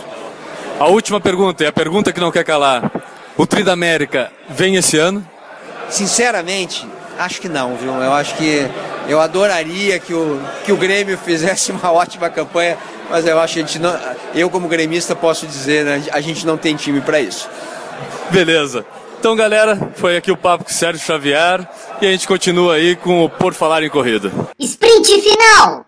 A última pergunta, e a pergunta que não quer calar. O Tri da América vem esse ano? Sinceramente, acho que não, viu? Eu acho que eu adoraria que o, que o Grêmio fizesse uma <laughs> ótima campanha, mas eu acho que a gente não. Eu, como gremista, posso dizer, né, a gente não tem time para isso. Beleza. Então, galera, foi aqui o papo com o Sérgio Xavier e a gente continua aí com o Por Falar em Corrida. Sprint final!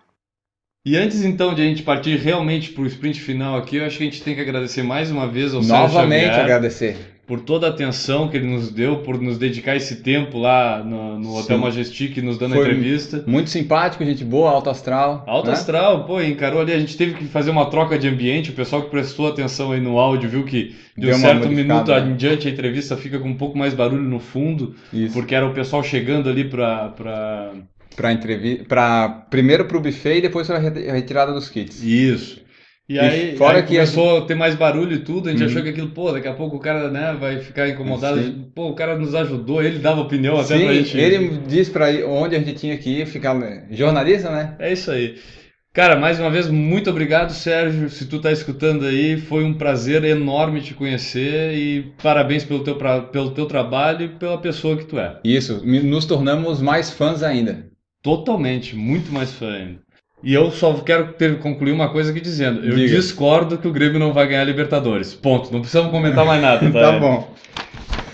E antes então de a gente partir realmente pro sprint final aqui, eu acho que a gente tem que agradecer mais uma vez ao Sérgio Novamente Xavier agradecer. Por toda a atenção que ele nos deu, por nos dedicar esse tempo lá no, no Hotel. Majestic, nos dando a Foi entrevista. Muito simpático, gente boa, alto astral. Alto né? astral, pô, encarou ali, a gente teve que fazer uma troca de ambiente, o pessoal que prestou atenção aí no áudio viu que de Deu um uma certo minuto né? em diante a entrevista fica com um pouco mais barulho no fundo, Isso. porque era o pessoal chegando ali pra, pra... Pra entrevista. Pra... Primeiro pro buffet e depois pra re- retirada dos kits. Isso. E E aí, fora aí que começou a ter mais barulho e tudo, a gente Uhum. achou que aquilo, pô, daqui a pouco o cara, né, vai ficar incomodado. Sim. Pô, o cara nos ajudou, ele dava opinião até Sim, pra gente. ele disse pra onde a gente tinha que ir, ficar jornalista, né? É isso aí. Cara, mais uma vez, muito obrigado, Sérgio. Se tu tá escutando aí, foi um prazer enorme te conhecer e parabéns pelo teu, pra- pelo teu trabalho e pela pessoa que tu é. Isso, nos tornamos mais fãs ainda. Totalmente, muito mais fã ainda. E eu só quero ter, concluir uma coisa aqui dizendo: eu Diga. discordo que o Grêmio não vai ganhar a Libertadores. Ponto. Não precisamos comentar mais nada. <laughs> Tá, tá bom.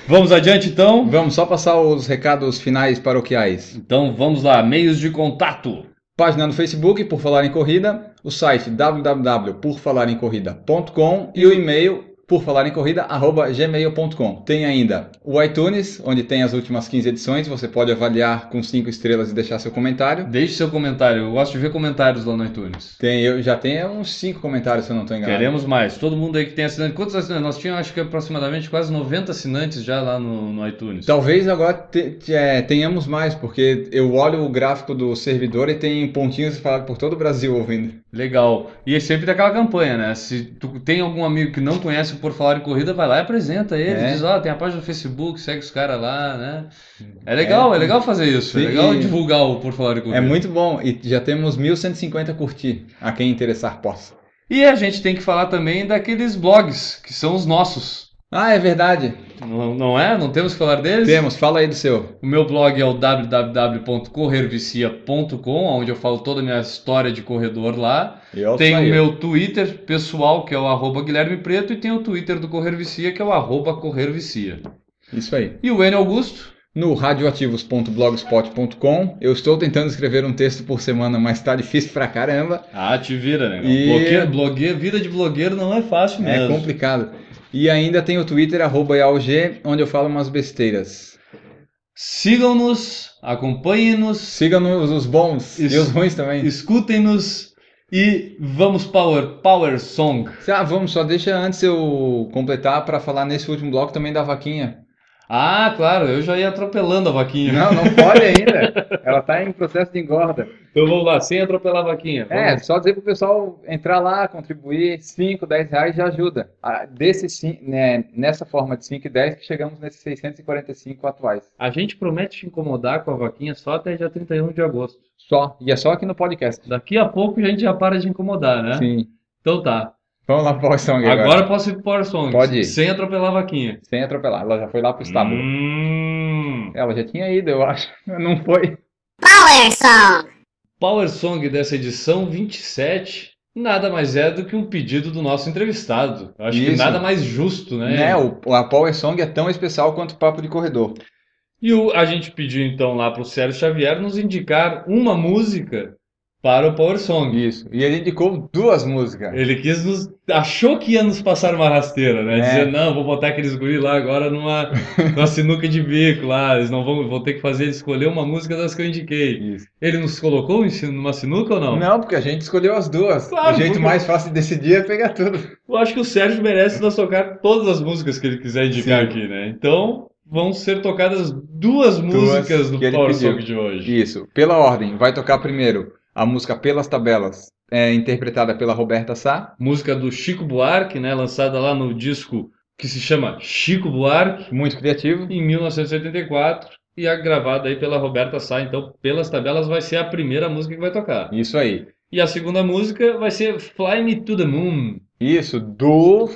Vamos adiante então? Vamos só passar os recados finais paroquiais. Então vamos lá, meios de contato. Página no Facebook, Por Falar em Corrida, o site www.porfalaremcorrida.com e o e-mail por falar em corrida, arroba gmail.com. Tem ainda o iTunes, onde tem as últimas 15 edições, você pode avaliar com 5 estrelas e deixar seu comentário. Deixe seu comentário, eu gosto de ver comentários lá no iTunes. Tem, eu já tenho uns 5 comentários, se eu não estou enganado. Queremos mais, todo mundo aí que tem assinante. Quantos assinantes? Nós tínhamos, acho que aproximadamente quase 90 assinantes já lá no, no iTunes. Talvez agora te, te, é, tenhamos mais, porque eu olho o gráfico do servidor e tem pontinhos falados por todo o Brasil ouvindo. Legal, e é sempre daquela campanha, né? Se tu tem algum amigo que não conhece o por Falar em Corrida, vai lá e apresenta ele. É. Diz, ó, tem a página do Facebook, segue os caras lá, né? É legal, é, legal fazer isso. É Sim, legal e- divulgar o Por Falar em Corrida. É muito bom e já temos 1150 curtir. A quem interessar possa. E a gente tem que falar também daqueles blogs, que são os nossos. Ah, é verdade. Não, não é? Não temos que falar deles? Temos, fala aí do seu. O meu blog é o www.corrervicia.com, onde eu falo toda a minha história de corredor lá. Eu Tem o meu Twitter pessoal, que é o arroba Guilherme Preto, e tem o Twitter do Correr Vicia, que é o arroba Correr Vicia. Isso aí. E o N Augusto? No radioativos.blogspot.com, eu estou tentando escrever um texto por semana, mas tá difícil pra caramba. Ah, te vira, né? E- Blogueiro, blogueiro, vida de blogueiro não é fácil É mesmo. complicado. E ainda tem o Twitter, arroba IAOG, onde eu falo umas besteiras. Sigam-nos, acompanhem-nos, Sigam-nos os bons Isso. e os ruins também. escutem-nos e vamos Power, Power Song. Ah, vamos, só deixa antes eu completar para falar nesse último bloco também da vaquinha. Ah, claro, eu já ia atropelando a vaquinha. Não, não pode ainda. Ela tá em processo de engorda. Então vamos lá, sem atropelar a vaquinha. É, Vamos. só dizer pro pessoal entrar lá, contribuir, 5, 10 reais já ajuda. Ah, Desse, né, nessa forma de 5 e 10 que chegamos nesses 645 atuais. A gente promete te incomodar com a vaquinha só até dia 31 de agosto. Só. E é só aqui no podcast. Daqui a pouco a gente já para de incomodar, né? Sim. Então tá. Vamos lá pro Power Song agora. Agora posso ir pro Power Song. Pode ir. Sem atropelar a vaquinha. Sem atropelar. Ela já foi lá pro estábulo. Hum. Ela já tinha ido, eu acho. <laughs> Não foi. Power Song! Power Song dessa edição 27 nada mais é do que um pedido do nosso entrevistado. Eu acho que Isso. nada mais justo, né? Né, o, a Power Song é tão especial quanto o Papo de Corredor. E o- a gente pediu então lá pro Sérgio Xavier nos indicar uma música para o Power Song. Isso. E ele indicou duas músicas. Ele quis nos. Achou que ia nos passar uma rasteira, né? É. Dizer, não, vou botar aqueles guri lá agora numa, <laughs> numa sinuca de bico lá. Eles não vão, vou ter que fazer ele escolher uma música das que eu indiquei. Isso. Ele nos colocou numa sinuca ou não? Não, porque a gente escolheu as duas. Claro, o jeito porque- mais fácil de decidir é pegar tudo. Eu acho que o Sérgio merece nós tocar todas as músicas que ele quiser indicar Sim. aqui, né? Então, vão ser tocadas duas músicas do Power. Song de hoje. Isso. Pela ordem, vai tocar primeiro a música Pelas Tabelas, é interpretada pela Roberta Sá. Música do Chico Buarque, né? Lançada lá no disco que se chama Chico Buarque, Muito criativo. em 1984. E a gravada aí pela Roberta Sá. Então, pelas tabelas, vai ser a primeira música que vai tocar. Isso aí. E a segunda música vai ser Fly Me to the Moon. Isso, do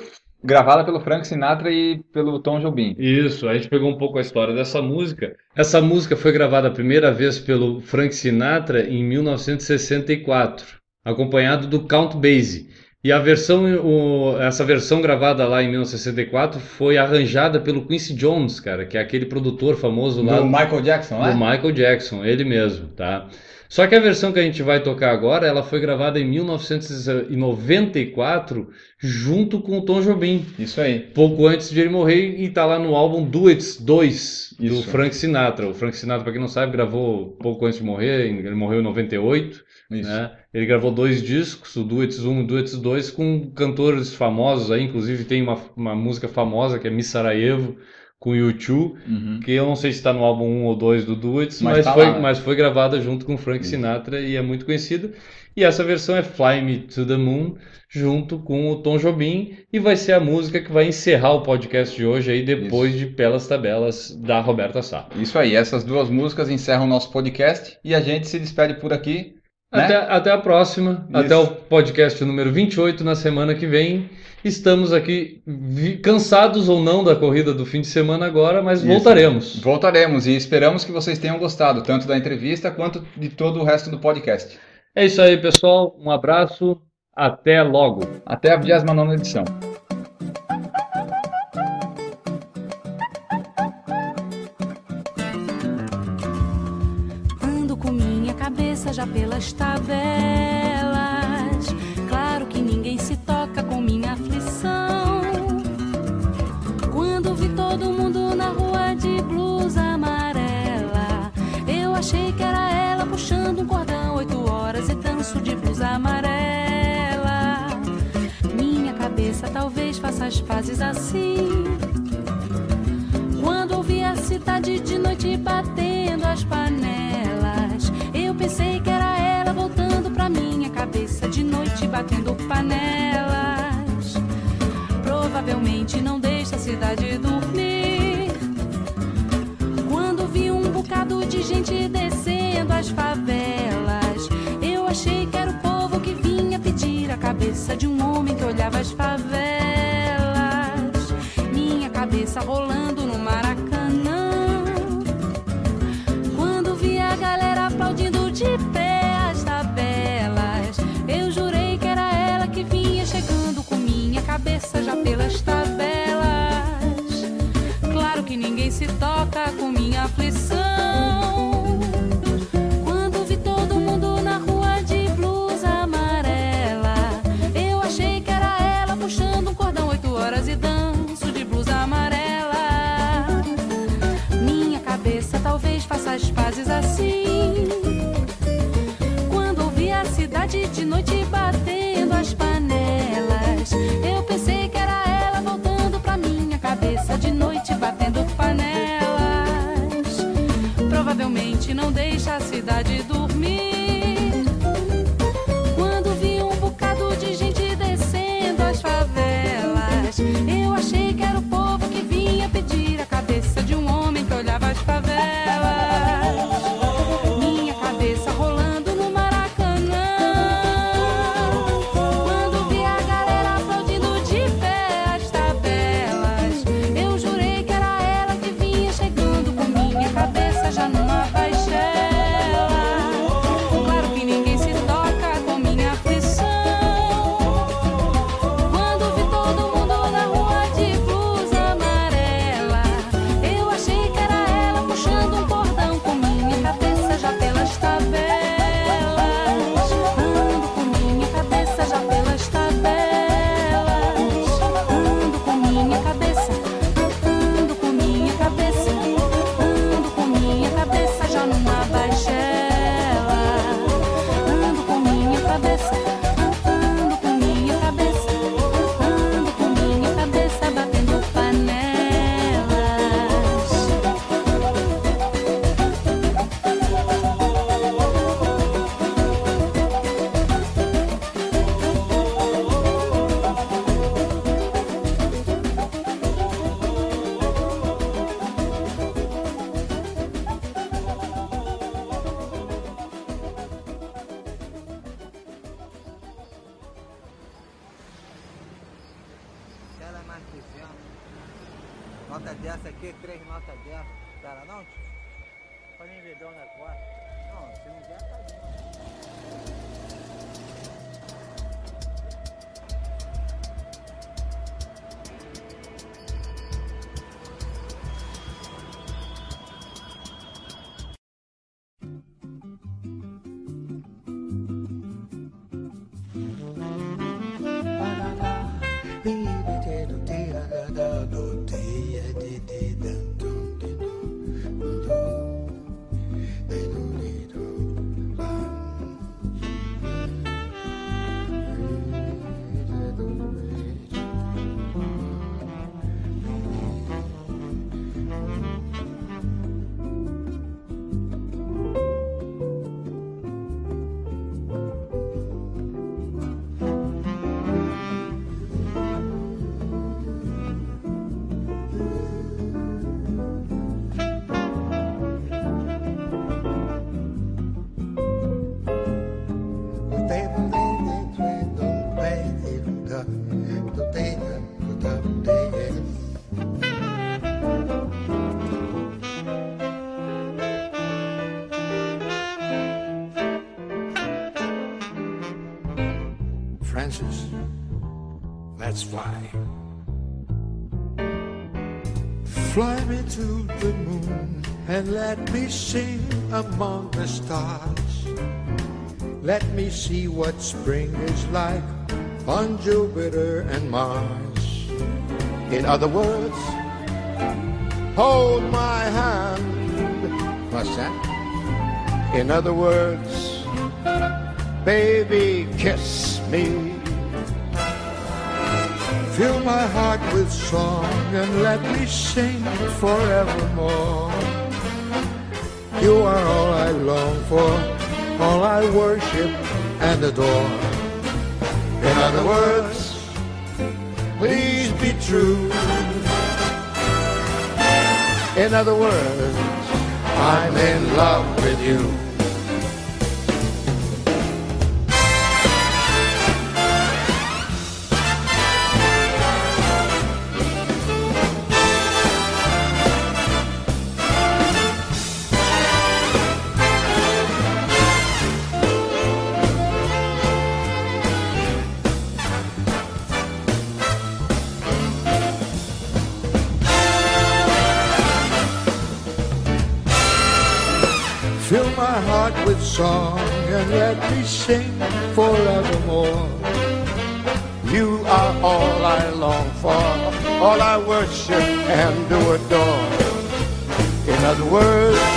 gravada pelo Frank Sinatra e pelo Tom Jobim. Isso, a gente pegou um pouco a história dessa música. Essa música foi gravada a primeira vez pelo Frank Sinatra em 1964, acompanhado do Count Basie. E a versão, o- essa versão gravada lá em 1964 foi arranjada pelo Quincy Jones, cara, que é aquele produtor famoso lá Do Michael Jackson, do né? Michael Jackson, ele mesmo, tá? Só que a versão que a gente vai tocar agora, ela foi gravada em 1994 junto com o Tom Jobim Isso aí. pouco antes de ele morrer e tá lá no álbum Duets 2 do Isso. Frank Sinatra. O Frank Sinatra, para quem não sabe, gravou pouco antes de morrer, ele morreu em 98, Isso. né? Ele gravou dois discos, o Duets 1 e o Duets 2, com cantores famosos aí, inclusive tem uma, uma música famosa que é Miss Sarajevo, com o U2, Uhum. que eu não sei se está no álbum 1 ou 2 do Duets, Mas mas, tá foi, lá, né? mas foi gravada junto com Frank Sinatra e é muito conhecida. E essa versão é Fly Me to the Moon, junto com o Tom Jobim, e vai ser a música que vai encerrar o podcast de hoje aí, depois de Pelas Tabelas, da Roberta Sá. Isso aí. Essas duas músicas encerram o nosso podcast e a gente se despede por aqui. né? Até, até a próxima, Isso. até o podcast número 28 na semana que vem. Estamos aqui cansados ou não da corrida do fim de semana agora, mas Isso. voltaremos. Voltaremos e esperamos que vocês tenham gostado, tanto da entrevista quanto de todo o resto do podcast. É isso aí, pessoal. Um abraço. Até logo. Até a 29 edição. Ando com minha cabeça já pelas tabelas. Faça as assim. Quando ouvi a cidade de noite batendo as panelas, eu pensei que era ela voltando pra minha cabeça de noite batendo panelas. Provavelmente não deixa a cidade dormir. Quando vi um bocado de gente descendo as favelas, eu achei que era o povo que vinha pedir a cabeça de um homem que olhava as favelas. Rolando no Maracanã. Quando vi a galera aplaudindo de pé as tabelas, eu jurei que era ela que vinha chegando com minha cabeça já pelas tabelas. Claro que ninguém se toca com minha aflição. Fly me to the moon and let me sing among the stars. Let me see what spring is like on Jupiter and Mars. In other words, hold my hand. What's that? In other words, baby, kiss me. Fill my heart with song and let me sing forevermore. You are all I long for, all I worship and adore. In other words, please be true. In other words, I'm in love with you. Sing forevermore. You are all I long for, all I worship and do adore. In other words,